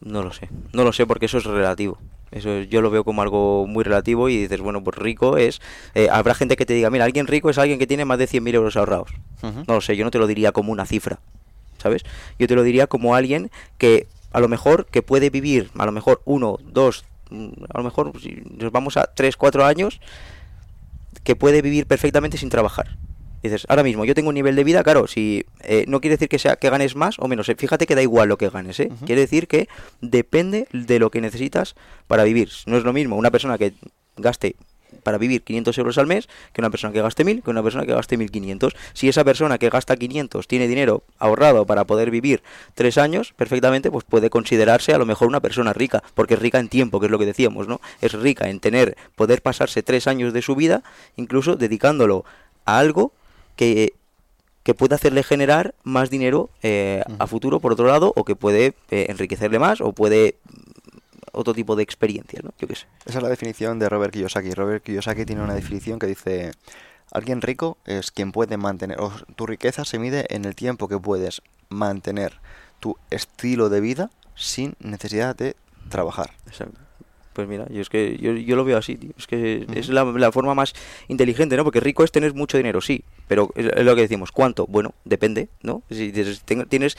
No lo sé. No lo sé porque eso es relativo. Eso yo lo veo como algo muy relativo y dices, bueno, pues rico es... Eh, habrá gente que te diga, mira, alguien rico es alguien que tiene más de 100.000 euros ahorrados. No lo sé, yo no te lo diría como una cifra, ¿sabes? Yo te lo diría como alguien que a lo mejor que puede vivir, a lo mejor uno, dos, mm, a lo mejor si nos vamos a tres, cuatro años, que puede vivir perfectamente sin trabajar. Dices, ahora mismo yo tengo un nivel de vida, claro, si eh, no quiere decir que sea que ganes más o menos, eh, fíjate que da igual lo que ganes, ¿eh? quiere decir que depende de lo que necesitas para vivir. No es lo mismo una persona que gaste para vivir 500 euros al mes que una persona que gaste 1000 que una persona que gaste 1500. Si esa persona que gasta 500 tiene dinero ahorrado para poder vivir tres años, perfectamente pues puede considerarse a lo mejor una persona rica, porque es rica en tiempo, que es lo que decíamos, ¿no? Es rica en tener, poder pasarse tres años de su vida, incluso dedicándolo a algo que, puede hacerle generar más dinero eh, a futuro, por otro lado, o que puede eh, enriquecerle más, o puede otro tipo de experiencias, ¿no? Yo qué sé. Esa es la definición de Robert Kiyosaki. Robert Kiyosaki tiene una definición que dice, alguien rico es quien puede mantener, o tu riqueza se mide en el tiempo que puedes mantener tu estilo de vida sin necesidad de trabajar. Exacto. Pues mira, yo es que yo, yo lo veo así, tío. Es que es la, la, forma más inteligente, ¿no? Porque rico es tener mucho dinero, sí. Pero es, lo que decimos, ¿cuánto? Bueno, depende, ¿no? Si tienes,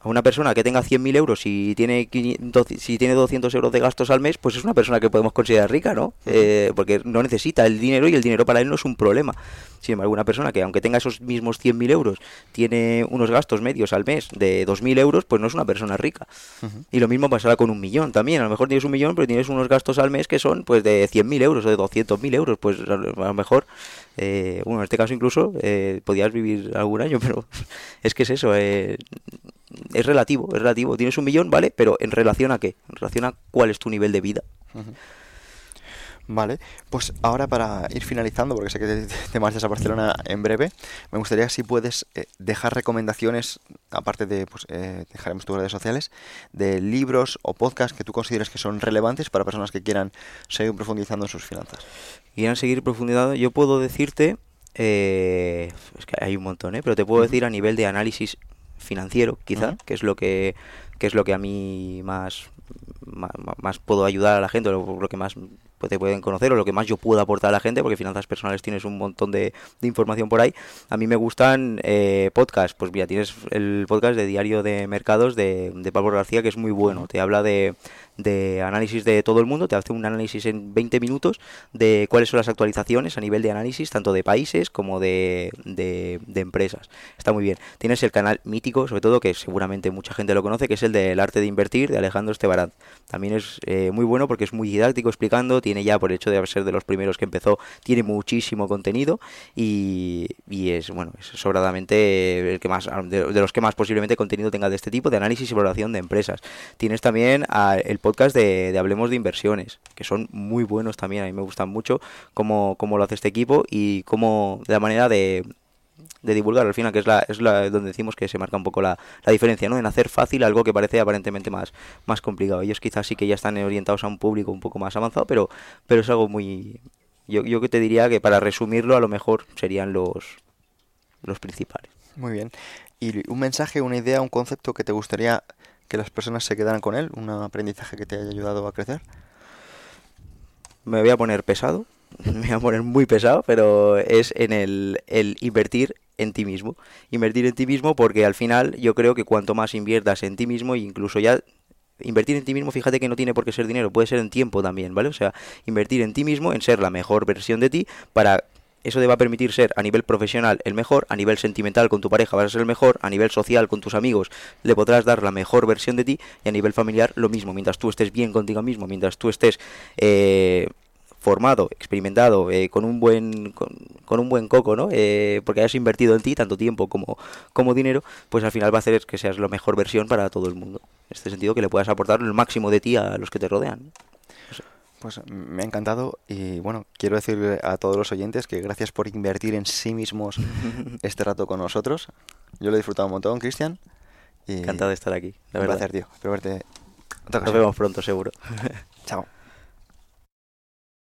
a una persona que tenga 100.000 euros y tiene 500, si tiene 200 euros de gastos al mes, pues es una persona que podemos considerar rica, ¿no? Eh, porque no necesita el dinero y el dinero para él no es un problema. Sin embargo, una persona que aunque tenga esos mismos 100.000 euros, tiene unos gastos medios al mes de 2.000 euros, pues no es una persona rica. Y lo mismo pasará con un millón también. A lo mejor tienes un millón, pero tienes unos gastos al mes que son pues de 100.000 euros o de 200.000 euros. Pues a lo mejor, eh, bueno, en este caso incluso eh, podías vivir algún año, pero es que es eso. Eh, es relativo, es relativo. Tienes un millón, ¿vale? Pero ¿en relación a qué? En relación a cuál es tu nivel de vida. Vale, pues ahora para ir finalizando, porque sé que te, te marchas a Barcelona en breve, me gustaría si puedes eh, dejar recomendaciones, aparte de, pues eh, dejaremos tus redes sociales, de libros o podcasts que tú consideres que son relevantes para personas que quieran seguir profundizando en sus finanzas. Quieran seguir profundizando, yo puedo decirte, eh, es que hay un montón, ¿eh? pero te puedo decir a nivel de análisis financiero, quizá, que es lo que, que es lo que a mí más, más, más puedo ayudar a la gente, lo, lo que más pues te pueden conocer o lo que más yo puedo aportar a la gente, porque finanzas personales tienes un montón de, de información por ahí. A mí me gustan eh, podcasts, pues mira, tienes el podcast de Diario de Mercados de Pablo García, que es muy bueno, te habla de, de análisis de todo el mundo, te hace un análisis en 20 minutos de cuáles son las actualizaciones a nivel de análisis, tanto de países como de, de, empresas. Está muy bien. Tienes el canal mítico, sobre todo, que seguramente mucha gente lo conoce, que es el del arte de invertir de Alejandro Estebarán. También es eh, muy bueno porque es muy didáctico explicando, tiene ya por el hecho de ser de los primeros que empezó, tiene muchísimo contenido y, y es, bueno, es sobradamente el que más, de, de, los que más posiblemente contenido tenga de este tipo, de análisis y valoración de empresas. Tienes también a, el podcast de, Hablemos de Inversiones, que son muy buenos también, a mí me gustan mucho cómo, cómo lo hace este equipo y cómo la manera de, de divulgar al final, que es la, es la donde decimos que se marca un poco la, la, diferencia, ¿no? En hacer fácil algo que parece aparentemente más, más complicado. Ellos quizás sí que ya están orientados a un público un poco más avanzado, pero, pero es algo muy... Yo, yo te diría que para resumirlo a lo mejor serían los, los principales. Muy bien. ¿Y un mensaje, una idea, un concepto que te gustaría que las personas se quedaran con él? ¿Un aprendizaje que te haya ayudado a crecer? Me voy a poner pesado, me voy a poner muy pesado, pero es en el, el invertir en ti mismo. Invertir en ti mismo porque al final yo creo que cuanto más inviertas en ti mismo, incluso ya invertir en ti mismo, fíjate que no tiene por qué ser dinero, puede ser en tiempo también, ¿vale? O sea, invertir en ti mismo, en ser la mejor versión de ti, para eso te va a permitir ser a nivel profesional el mejor, a nivel sentimental con tu pareja vas a ser el mejor, a nivel social con tus amigos le podrás dar la mejor versión de ti y a nivel familiar lo mismo, mientras tú estés bien contigo mismo, mientras tú estés eh, formado, experimentado, eh, con un buen con, un buen coco, ¿no? Eh, porque hayas invertido en ti tanto tiempo como, como dinero, pues al final va a hacer que seas la mejor versión para todo el mundo. En este sentido, que le puedas aportar el máximo de ti a los que te rodean. Pues me ha encantado y bueno, quiero decirle a todos los oyentes que gracias por invertir en sí mismos este rato con nosotros. Yo lo he disfrutado un montón, Cristian. Y Encantado de estar aquí. La un verdad. placer, tío. Espero verte. Nos vemos pronto, seguro. Chao.